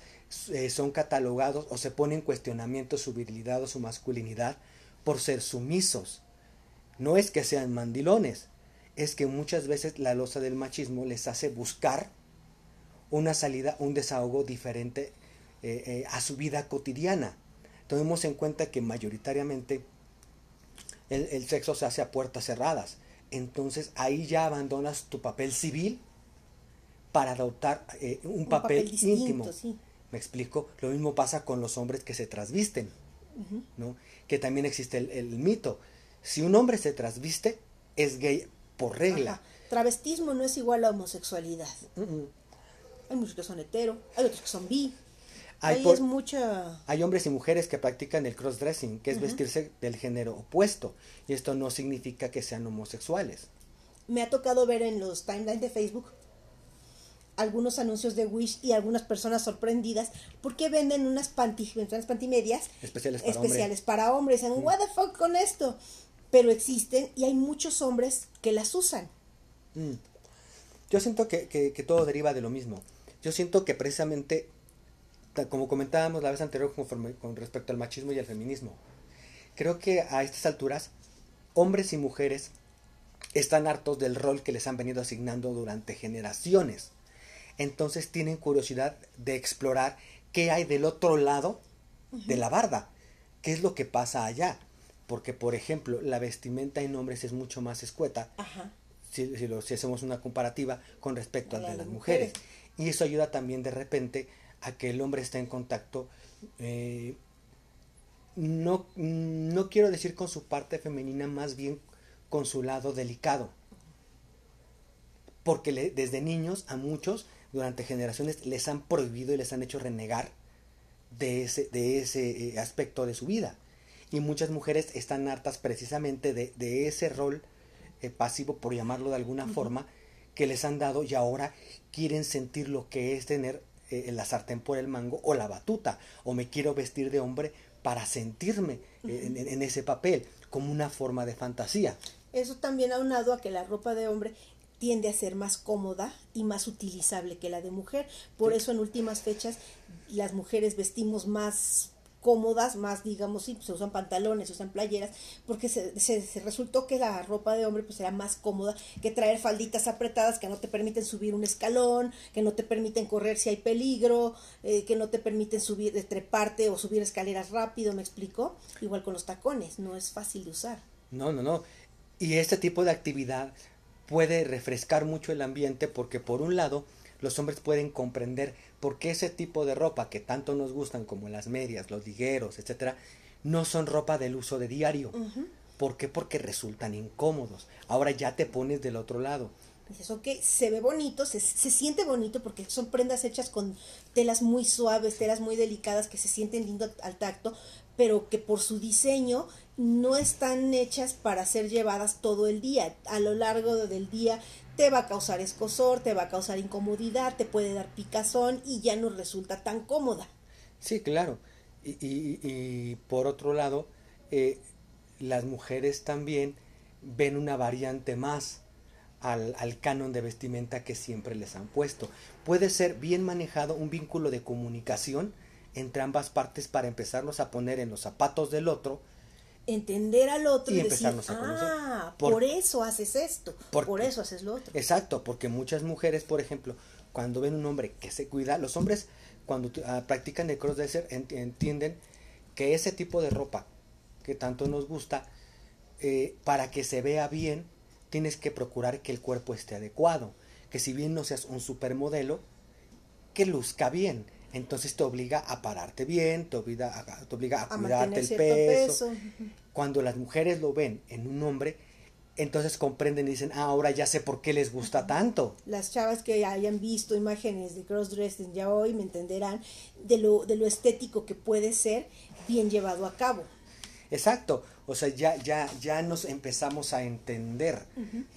eh, son catalogados o se ponen en cuestionamiento su virilidad o su masculinidad por ser sumisos. No es que sean mandilones, es que muchas veces la losa del machismo les hace buscar una salida, un desahogo diferente eh, eh, a su vida cotidiana. Tomemos en cuenta que mayoritariamente el, sexo se hace a puertas cerradas. Entonces ahí ya abandonas tu papel civil para adoptar eh, un, papel, íntimo. ¿Me explico? Lo mismo pasa con los hombres que se trasvisten, ¿no? Que también existe el, mito. Si un hombre se trasviste, es gay por regla. Travestismo no es igual a homosexualidad. Hay muchos que son hetero, hay otros que son bi. Hay, Ahí es mucha... hay hombres y mujeres que practican el crossdressing, que es vestirse del género opuesto. Y esto no significa que sean homosexuales. Me ha tocado ver en los timelines de Facebook algunos anuncios de Wish y algunas personas sorprendidas porque venden unas, panty, unas pantimedias especiales para especiales para hombres. Dicen, what the fuck con esto. Pero existen y hay muchos hombres que las usan. Mm. Yo siento que, que, todo deriva de lo mismo. Yo siento que precisamente, como comentábamos la vez anterior con respecto al machismo y al feminismo, creo que a estas alturas, hombres y mujeres están hartos del rol que les han venido asignando durante generaciones entonces tienen curiosidad de explorar qué hay del otro lado de la barda, qué es lo que pasa allá. Porque, por ejemplo, la vestimenta en hombres es mucho más escueta, Si, si, hacemos una comparativa con respecto a la de las mujeres. Y eso ayuda también de repente a que el hombre esté en contacto, eh, no, no quiero decir con su parte femenina, más bien con su lado delicado. Porque desde niños a muchos durante generaciones les han prohibido y les han hecho renegar de ese, de ese eh, aspecto de su vida. Y muchas mujeres están hartas precisamente de, ese rol eh, pasivo, por llamarlo de alguna forma, que les han dado y ahora quieren sentir lo que es tener eh, la sartén por el mango o la batuta, o me quiero vestir de hombre para sentirme en, ese papel, como una forma de fantasía. Eso también aunado a que la ropa de hombre tiende a ser más cómoda y más utilizable que la de mujer. Por eso en últimas fechas las mujeres vestimos más cómodas, más digamos, sí, se usan pantalones, se usan playeras, porque se, se, resultó que la ropa de hombre pues era más cómoda que traer falditas apretadas que no te permiten subir un escalón, que no te permiten correr si hay peligro, eh, que no te permiten subir, treparte o subir escaleras rápido, ¿me explico? Igual con los tacones, no es fácil de usar. No, no, no. Y este tipo de actividad puede refrescar mucho el ambiente porque por un lado los hombres pueden comprender por qué ese tipo de ropa que tanto nos gustan como las medias, los ligueros, etcétera, no son ropa del uso de diario. ¿Por qué? Porque resultan incómodos. Ahora ya te pones del otro lado. Dices, ok, se ve bonito, se, se, siente bonito porque son prendas hechas con telas muy suaves, telas muy delicadas que se sienten lindo al tacto, pero que por su diseño no están hechas para ser llevadas todo el día. A lo largo del día te va a causar escosor, te va a causar incomodidad, te puede dar picazón y ya no resulta tan cómoda. Sí, claro. Y, y, y por otro lado, eh, las mujeres también ven una variante más al, canon de vestimenta que siempre les han puesto. Puede ser bien manejado un vínculo de comunicación entre ambas partes para empezarnos a poner en los zapatos del otro entender al otro y, decir, ah, por, eso haces esto, por eso haces lo otro. Exacto, porque muchas mujeres, por ejemplo, cuando ven un hombre que se cuida, los hombres cuando ah, practican el crossdresser entienden que ese tipo de ropa que tanto nos gusta, eh, para que se vea bien, tienes que procurar que el cuerpo esté adecuado, que si bien no seas un supermodelo, que luzca bien entonces te obliga a pararte bien, te obliga a, te obliga a, cuidarte el peso. Cuando las mujeres lo ven en un hombre, entonces comprenden y dicen, ah, ahora ya sé por qué les gusta tanto. Las chavas que hayan visto imágenes de crossdressing ya hoy me entenderán de lo, de lo estético que puede ser bien llevado a cabo. Exacto, o sea, ya, ya, ya nos empezamos a entender,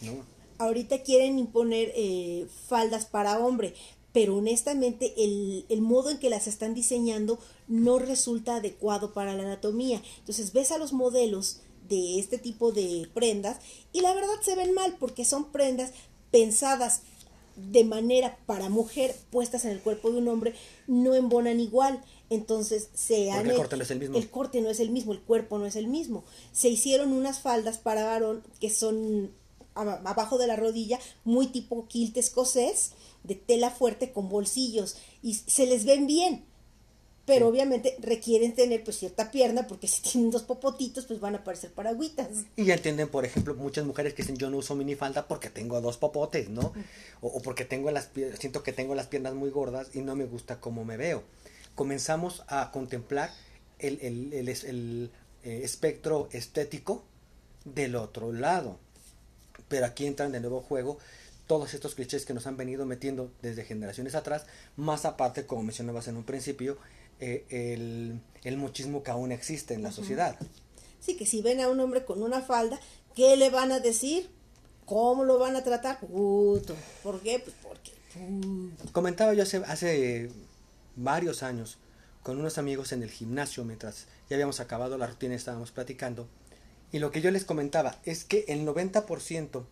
¿no? Ahorita quieren imponer eh, faldas para hombre, pero honestamente el, el, modo en que las están diseñando no resulta adecuado para la anatomía. Entonces ves a los modelos de este tipo de prendas y la verdad se ven mal porque son prendas pensadas de manera para mujer puestas en el cuerpo de un hombre no embonan igual. Entonces se han el corte no es el mismo. el corte no es el mismo el cuerpo no es el mismo. Se hicieron unas faldas para varón que son abajo de la rodilla muy tipo kilt escocés de tela fuerte con bolsillos y se les ven bien, pero obviamente requieren tener pues cierta pierna porque si tienen dos popotitos pues van a parecer paragüitas. Y ya entienden, por ejemplo, muchas mujeres que dicen yo no uso minifalda porque tengo dos popotes, ¿no? O, porque tengo las siento que tengo las piernas muy gordas y no me gusta cómo me veo. Comenzamos a contemplar el, el, el, eh, espectro estético del otro lado. Pero aquí entran de nuevo juego todos estos clichés que nos han venido metiendo desde generaciones atrás, más aparte, como mencionabas en un principio, eh, el, el, mochismo que aún existe en la sociedad. Sí, que si ven a un hombre con una falda, ¿qué le van a decir? ¿Cómo lo van a tratar? Puto. ¿Por qué? Pues porque... Comentaba yo hace, hace varios años con unos amigos en el gimnasio mientras ya habíamos acabado la rutina y estábamos platicando. Y lo que yo les comentaba es que el 90%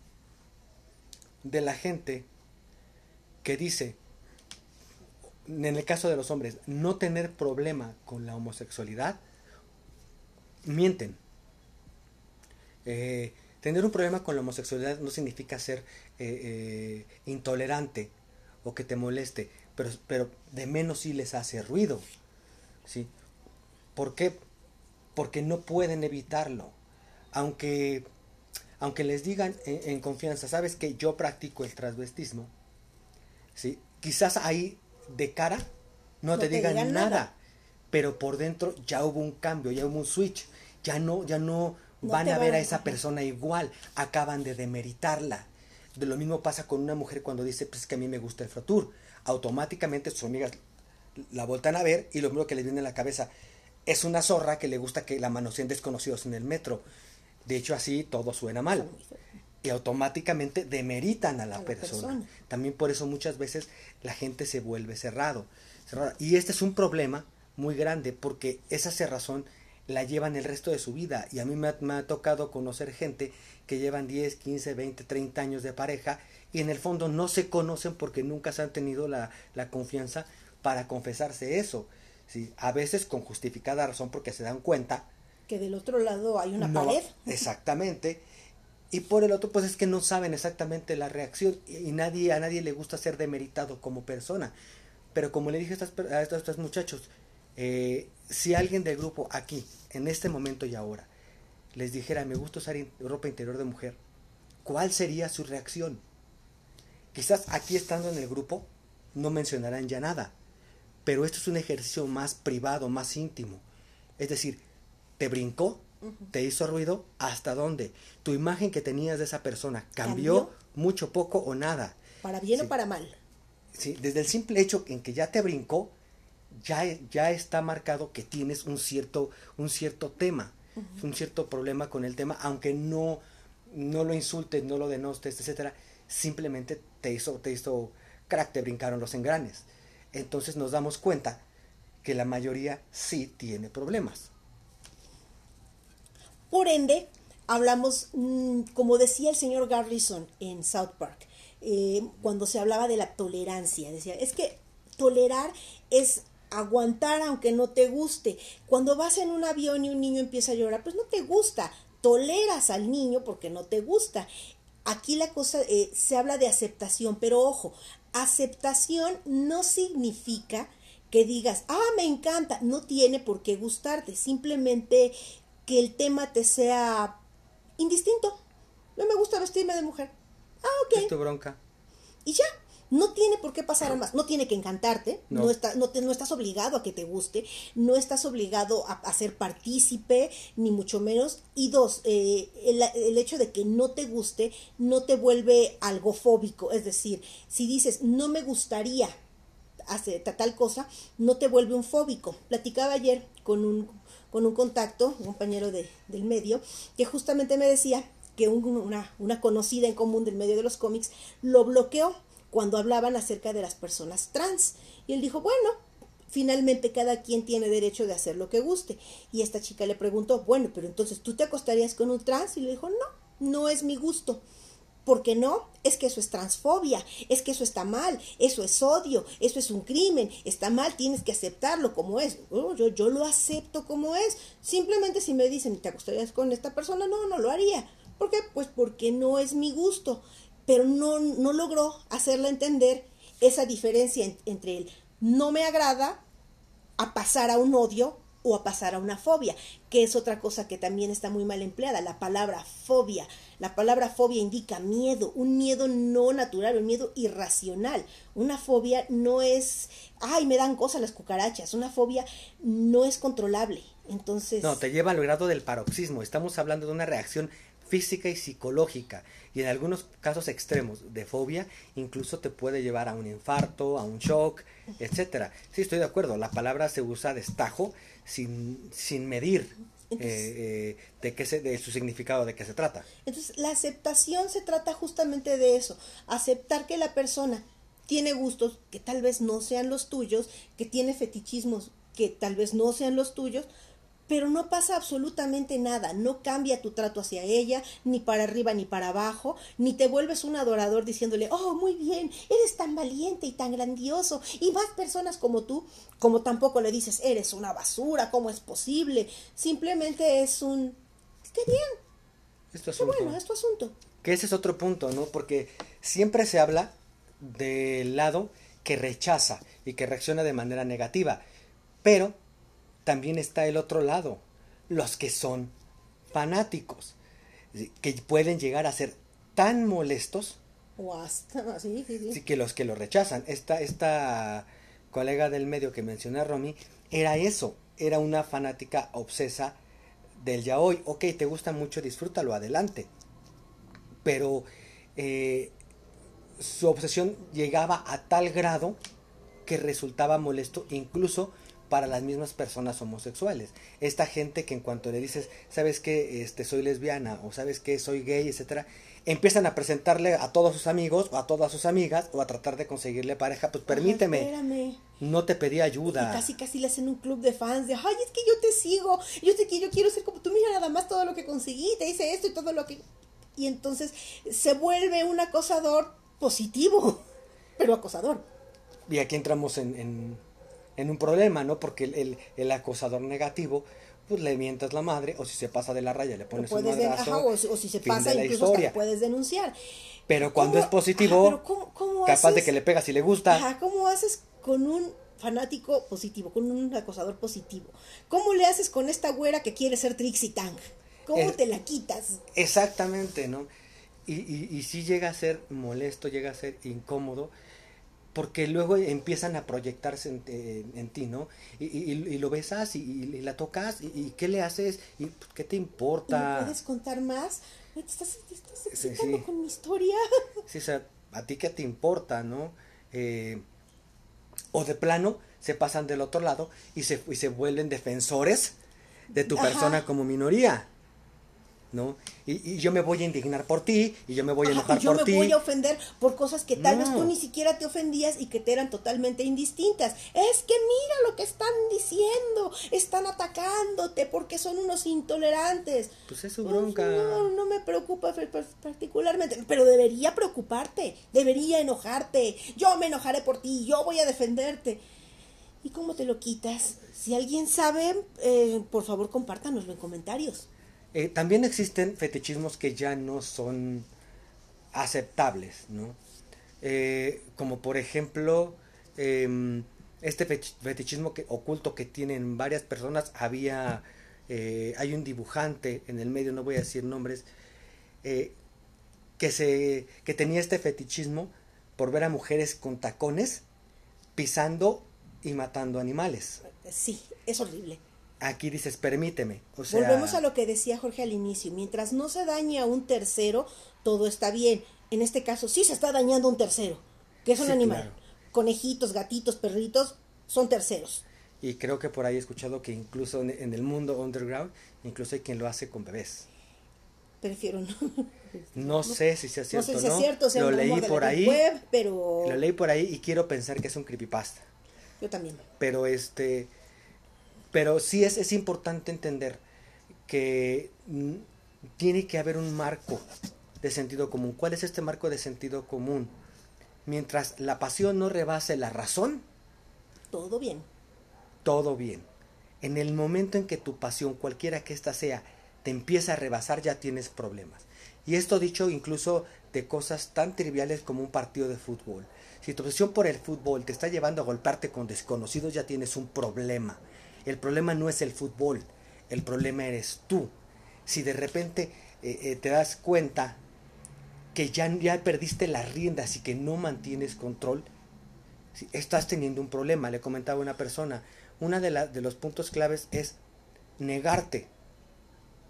de la gente que dice en el caso de los hombres, no tener problema con la homosexualidad, mienten. Eh, tener un problema con la homosexualidad no significa ser eh, eh, intolerante o que te moleste, pero, pero de menos sí les hace ruido. ¿sí? ¿Por qué? Porque no pueden evitarlo. Aunque, aunque les digan en, en confianza, sabes que yo practico el transvestismo, ¿sí? quizás ahí de cara no, te, digan, nada, pero por dentro ya hubo un cambio, ya hubo un switch, ya no, ya no, van a ver a esa persona igual, acaban de demeritarla. De lo mismo pasa con una mujer cuando dice, pues que a mí me gusta el frotur. Automáticamente sus amigas la voltan a ver y lo primero que les viene a la cabeza es una zorra que le gusta que la manoseen desconocidos en el metro. De hecho, así todo suena mal y automáticamente demeritan a la, persona. También por eso muchas veces la gente se vuelve cerrado. Y este es un problema muy grande porque esa cerrazón la llevan el resto de su vida. Y a mí me ha, tocado conocer gente que llevan 10, 15, 20, 30 años de pareja y en el fondo no se conocen porque nunca se han tenido la, confianza para confesarse eso. ¿sí? A veces con justificada razón porque se dan cuenta. Que del otro lado hay una pared. Exactamente. Y por el otro, pues es que no saben exactamente la reacción y nadie, a nadie le gusta ser demeritado como persona. Pero como le dije a, estas, a estos, muchachos, eh, si alguien del grupo aquí, en este momento y ahora, les dijera, me gusta usar ropa interior de mujer, ¿cuál sería su reacción? Quizás aquí estando en el grupo no mencionarán ya nada, pero esto es un ejercicio más privado, más íntimo. Es decir, te brincó, te hizo ruido, ¿hasta dónde? Tu imagen que tenías de esa persona cambió, mucho, poco o nada. Para bien o para mal. Sí, desde el simple hecho en que ya te brincó, ya, ya está marcado que tienes un cierto, un cierto tema, un cierto problema con el tema, aunque no, no lo insultes, no lo denostes, etcétera, simplemente te hizo, te hizo crack, te brincaron los engranes. Entonces nos damos cuenta que la mayoría sí tiene problemas. Por ende, hablamos, mm, como decía el señor Garrison en South Park, eh, cuando se hablaba de la tolerancia, decía, es que tolerar es aguantar aunque no te guste. Cuando vas en un avión y un niño empieza a llorar, pues no te gusta, toleras al niño porque no te gusta. Aquí la cosa eh, se habla de aceptación, pero ojo, aceptación no significa que digas, ah, me encanta, no tiene por qué gustarte, simplemente que el tema te sea indistinto. No me gusta vestirme de mujer. Ah, ok. Es tu bronca. Y ya, no tiene por qué pasar a más, no tiene que encantarte, no, no, no, te, no estás obligado a que te guste, no estás obligado a, ser partícipe, ni mucho menos. Y dos, eh, el, el, hecho de que no te guste no te vuelve algo fóbico, es decir, si dices no me gustaría hacer tal cosa, no te vuelve un fóbico. Platicaba ayer con un con un contacto, un compañero de, del medio, que justamente me decía que una, una conocida en común del medio de los cómics lo bloqueó cuando hablaban acerca de las personas trans. Y él dijo, bueno, finalmente cada quien tiene derecho de hacer lo que guste. Y esta chica le preguntó, bueno, pero entonces tú te acostarías con un trans? Y le dijo, no, no es mi gusto. ¿Por qué no? Es que eso es transfobia, es que eso está mal, eso es odio, eso es un crimen, está mal, tienes que aceptarlo como es. Yo, yo lo acepto como es. Simplemente si me dicen, ¿te acostarías con esta persona? No, no lo haría. ¿Por qué? Pues porque no es mi gusto. Pero no, no logró hacerle entender esa diferencia entre el no me agrada a pasar a un odio o a pasar a una fobia, que es otra cosa que también está muy mal empleada, la palabra fobia. La palabra fobia indica miedo, un miedo no natural, un miedo irracional. Una fobia no es, ay, me dan cosas las cucarachas, una fobia no es controlable. Entonces... No, te lleva al grado del paroxismo. Estamos hablando de una reacción física y psicológica y en algunos casos extremos de fobia incluso te puede llevar a un infarto, a un shock, etcétera. Sí, estoy de acuerdo, la palabra se usa destajo sin, sin medir eh, eh, de, qué se, de su significado, de qué se trata. Entonces, la aceptación se trata justamente de eso, aceptar que la persona tiene gustos que tal vez no sean los tuyos, que tiene fetichismos que tal vez no sean los tuyos, pero no pasa absolutamente nada, no cambia tu trato hacia ella, ni para arriba ni para abajo, ni te vuelves un adorador diciéndole, oh, muy bien, eres tan valiente y tan grandioso, y más personas como tú, como tampoco le dices, eres una basura, ¿cómo es posible? Simplemente es un, qué bien, Esto qué bueno, es tu asunto. Que ese es otro punto, ¿no? Porque siempre se habla del lado que rechaza y que reacciona de manera negativa, pero también está el otro lado, los que son fanáticos, que pueden llegar a ser tan molestos o hasta, sí, sí, sí. que los que lo rechazan. Esta, esta colega del medio que menciona Romy era eso, era una fanática obsesa del ya hoy. Ok, te gusta mucho, disfrútalo, adelante. Pero eh, su obsesión llegaba a tal grado que resultaba molesto incluso para las mismas personas homosexuales. Esta gente que en cuanto le dices, sabes que este soy lesbiana o sabes que soy gay, etcétera, empiezan a presentarle a todos sus amigos o a todas sus amigas o a tratar de conseguirle pareja, pues permíteme. no te pedí ayuda. Y casi casi le hacen un club de fans de, "Ay, es que yo te sigo, yo sé que yo quiero ser como tú, mira nada más todo lo que conseguí, te hice esto y todo lo que y entonces se vuelve un acosador positivo, <laughs> pero acosador. Y aquí entramos en en un problema, ¿no? Porque el, el, acosador negativo, pues le mientas la madre, o si se pasa de la raya, le pones un madrazo, o, si se pasa, incluso puedes denunciar. Pero cuando es positivo, capaz de que le pegas si le gusta. Ajá, ¿cómo haces con un fanático positivo, con un acosador positivo? ¿Cómo le haces con esta güera que quiere ser Trixie Tang? ¿Cómo te la quitas? Exactamente, ¿no? Y, y, y sí llega a ser molesto, llega a ser incómodo, porque luego empiezan a proyectarse en, ti, ¿no? Y, y, lo besas y, la tocas y, ¿qué le haces? ¿Y pues, qué te importa? ¿Me puedes contar más? ¿Te estás, excitando con mi historia? <laughs> Sí, o sea, ¿a ti qué te importa, no? Eh, o de plano se pasan del otro lado y se, y se vuelven defensores de tu persona como minoría. ¿No? Y, yo me voy a indignar por ti, y yo me voy a enojar por ti. Yo me voy a ofender por cosas que tal vez tú ni siquiera te ofendías y que te eran totalmente indistintas. Es que mira lo que están diciendo, están atacándote porque son unos intolerantes. Pues es su bronca. no, no me preocupa particularmente, pero debería preocuparte, debería enojarte. Yo me enojaré por ti, yo voy a defenderte. ¿Y cómo te lo quitas? Si alguien sabe, eh, por favor compártanoslo en comentarios. Eh, también existen fetichismos que ya no son aceptables, ¿no? Eh, como por ejemplo, em, este fetichismo que, oculto que tienen varias personas, había, eh, hay un dibujante en el medio, no voy a decir nombres, que, se, que tenía este fetichismo por ver a mujeres con tacones pisando y matando animales. Sí, es horrible aquí dices, permíteme. O sea, Volvemos a lo que decía Jorge al inicio, mientras no se dañe a un tercero, todo está bien. En este caso sí se está dañando a un tercero, que es un animal. Conejitos, gatitos, perritos, son terceros. Y creo que por ahí he escuchado que incluso en el mundo underground, incluso hay quien lo hace con bebés. Prefiero no. No sé si sea cierto. No sé si es cierto, lo leí por ahí. pero... Lo leí por ahí y quiero pensar que es un creepypasta. Yo también. Pero este pero sí es, es importante entender que tiene que haber un marco de sentido común. ¿Cuál es este marco de sentido común? Mientras la pasión no rebase la razón, todo bien. Todo bien. En el momento en que tu pasión, cualquiera que ésta sea, te empieza a rebasar, ya tienes problemas. Y esto dicho incluso de cosas tan triviales como un partido de fútbol. Si tu obsesión por el fútbol te está llevando a golpearte con desconocidos, ya tienes un problema. El problema no es el fútbol, el problema eres tú. Si de repente eh, eh, te das cuenta que ya, ya perdiste las riendas y que no mantienes control, estás teniendo un problema. Le comentaba una persona, uno de, de los puntos claves es negarte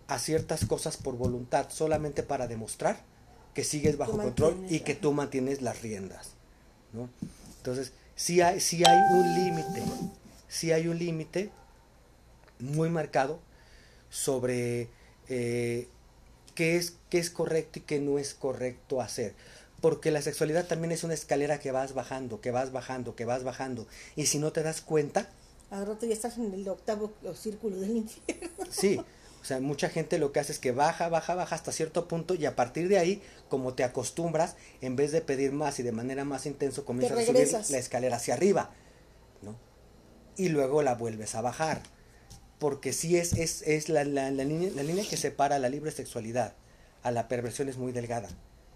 a ciertas cosas por voluntad, solamente para demostrar que sigues bajo control y que tú mantienes las riendas. ¿no? Entonces, si hay, si hay un límite, si hay un límite muy marcado sobre eh, qué, es, qué es correcto y qué no es correcto hacer. Porque la sexualidad también es una escalera que vas bajando, que vas bajando, que vas bajando. Y si no te das cuenta... Al rato ya estás en el octavo círculo del infierno. Sí, o sea, mucha gente lo que hace es que baja, baja, baja hasta cierto punto y a partir de ahí, como te acostumbras, en vez de pedir más y de manera más intenso, comienzas a subir la escalera hacia arriba, ¿no? Y luego la vuelves a bajar porque sí es, es, es la, la, la, línea, la línea que separa la libre sexualidad a la perversión es muy delgada.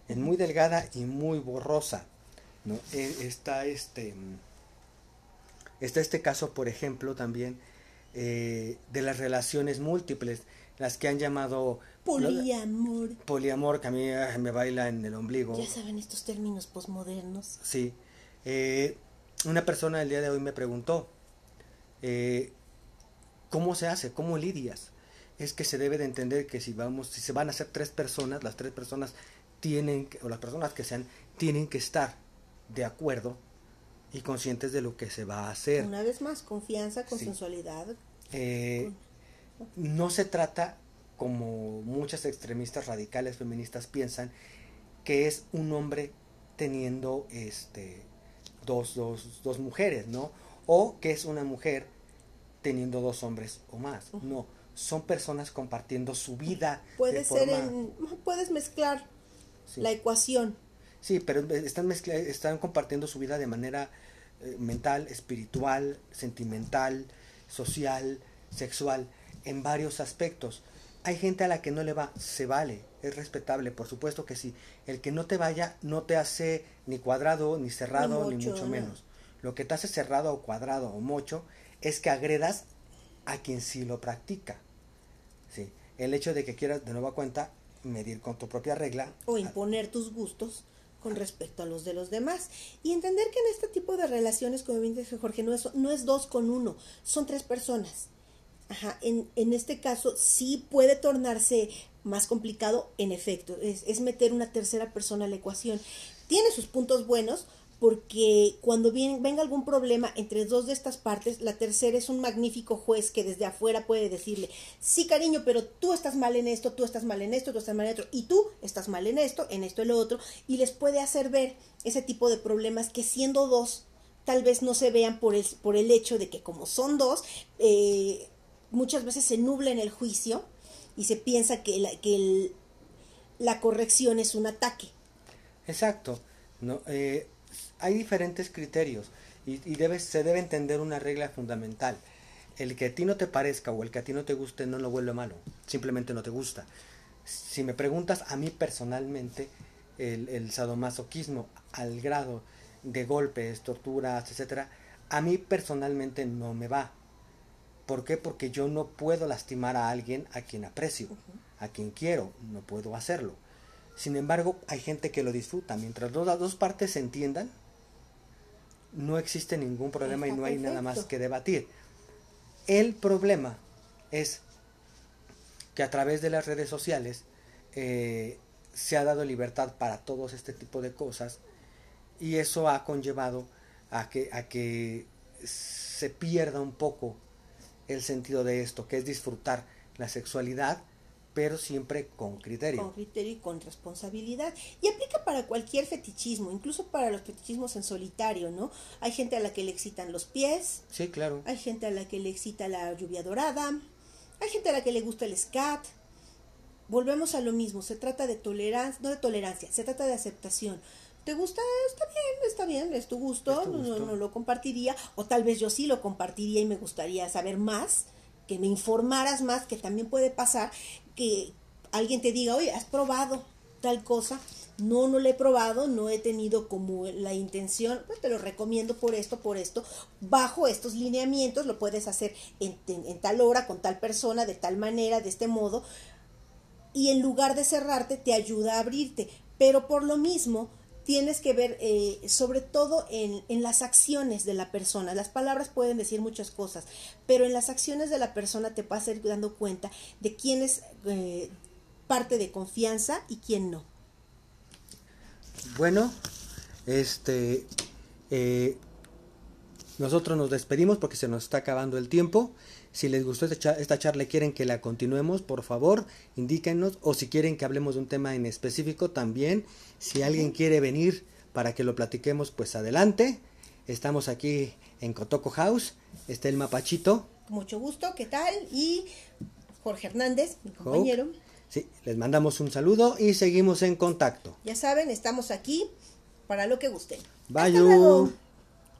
Es muy delgada y muy borrosa. ¿no? E, está, este, está este caso, por ejemplo, también eh, de las relaciones múltiples, las que han llamado... Poliamor. Poliamor, que a mí me baila en el ombligo. Ya saben estos términos posmodernos. Sí. Eh, una persona el día de hoy me preguntó, eh, ¿Cómo se hace? ¿Cómo lidias? Es que se debe de entender que si vamos, si se van a hacer tres personas, las tres personas tienen, o las personas que sean, tienen que estar de acuerdo y conscientes de lo que se va a hacer. Una vez más, confianza, consensualidad. Eh, no se trata, como muchas extremistas radicales feministas piensan, que es un hombre teniendo este dos, dos, dos mujeres, ¿no? O que es una mujer teniendo dos hombres o más. No, son personas compartiendo su vida. Puede ser en, puedes mezclar la ecuación. Sí, pero están, están compartiendo su vida de manera eh, mental, espiritual, sentimental, social, sexual, en varios aspectos. Hay gente a la que no le va, se vale, es respetable, por supuesto que sí. El que no te vaya no te hace ni cuadrado, ni cerrado, ni, mucho menos. Lo que te hace cerrado o cuadrado o mocho es que agredas a quien sí lo practica. ¿sí? El hecho de que quieras de nueva cuenta medir con tu propia regla. O imponer tus gustos con respecto a los de los demás. Y entender que en este tipo de relaciones, como bien dice Jorge, no es, no es dos con uno, son tres personas. Ajá, en, en este caso sí puede tornarse más complicado, en efecto, es, es meter una tercera persona a la ecuación. Tiene sus puntos buenos, porque cuando venga algún problema entre dos de estas partes, la tercera es un magnífico juez que desde afuera puede decirle, sí cariño, pero tú estás mal en esto, tú estás mal en esto, tú estás mal en esto, y tú estás mal en esto, en esto y lo otro, y les puede hacer ver ese tipo de problemas que siendo dos, tal vez no se vean por el, por el hecho de que como son dos, eh, muchas veces se nubla en el juicio y se piensa que la, que la corrección es un ataque. Exacto. No, eh, hay diferentes criterios y, se debe entender una regla fundamental. El que a ti no te parezca o el que a ti no te guste no lo vuelve malo, simplemente no te gusta. Si me preguntas a mí personalmente, el, el sadomasoquismo al grado de golpes, torturas, etcétera, a mí personalmente no me va. ¿Por qué? Porque yo no puedo lastimar a alguien a quien aprecio, a quien quiero, no puedo hacerlo. Sin embargo, hay gente que lo disfruta. Mientras las dos partes se entiendan, no existe ningún problema y no hay nada más que debatir. El problema es que a través de las redes sociales eh, se ha dado libertad para todos este tipo de cosas y eso ha conllevado a que, a que se pierda un poco el sentido de esto, que es disfrutar la sexualidad pero siempre con criterio. Con criterio y con responsabilidad. Y aplica para cualquier fetichismo, incluso para los fetichismos en solitario, ¿no? Hay gente a la que le excitan los pies. Sí, claro. Hay gente a la que le excita la lluvia dorada. Hay gente a la que le gusta el scat. Volvemos a lo mismo, se trata de tolerancia, no de tolerancia, se trata de aceptación. ¿Te gusta? Está bien, está bien, es tu gusto, No, no lo compartiría, o tal vez yo sí lo compartiría y me gustaría saber más, que me informaras más, que también puede pasar que alguien te diga, oye, has probado tal cosa, no, no lo he probado, no he tenido como la intención, pues te lo recomiendo por esto, por esto, bajo estos lineamientos, lo puedes hacer en, en tal hora, con tal persona, de tal manera, de este modo, y en lugar de cerrarte te ayuda a abrirte, pero por lo mismo tienes que ver eh, sobre todo en, en, las acciones de la persona. Las palabras pueden decir muchas cosas, pero en las acciones de la persona te vas a ir dando cuenta de quién es eh, parte de confianza y quién no. Bueno, este, eh, nosotros nos despedimos porque se nos está acabando el tiempo. Si les gustó esta charla y quieren que la continuemos, por favor, indíquenos. O si quieren que hablemos de un tema en específico, también. Si alguien quiere venir para que lo platiquemos, pues adelante. Estamos aquí en Cotoco House. Está el mapachito. Mucho gusto, ¿qué tal? Y Jorge Hernández, mi compañero. Sí, les mandamos un saludo y seguimos en contacto. Ya saben, estamos aquí para lo que gusten. Bye.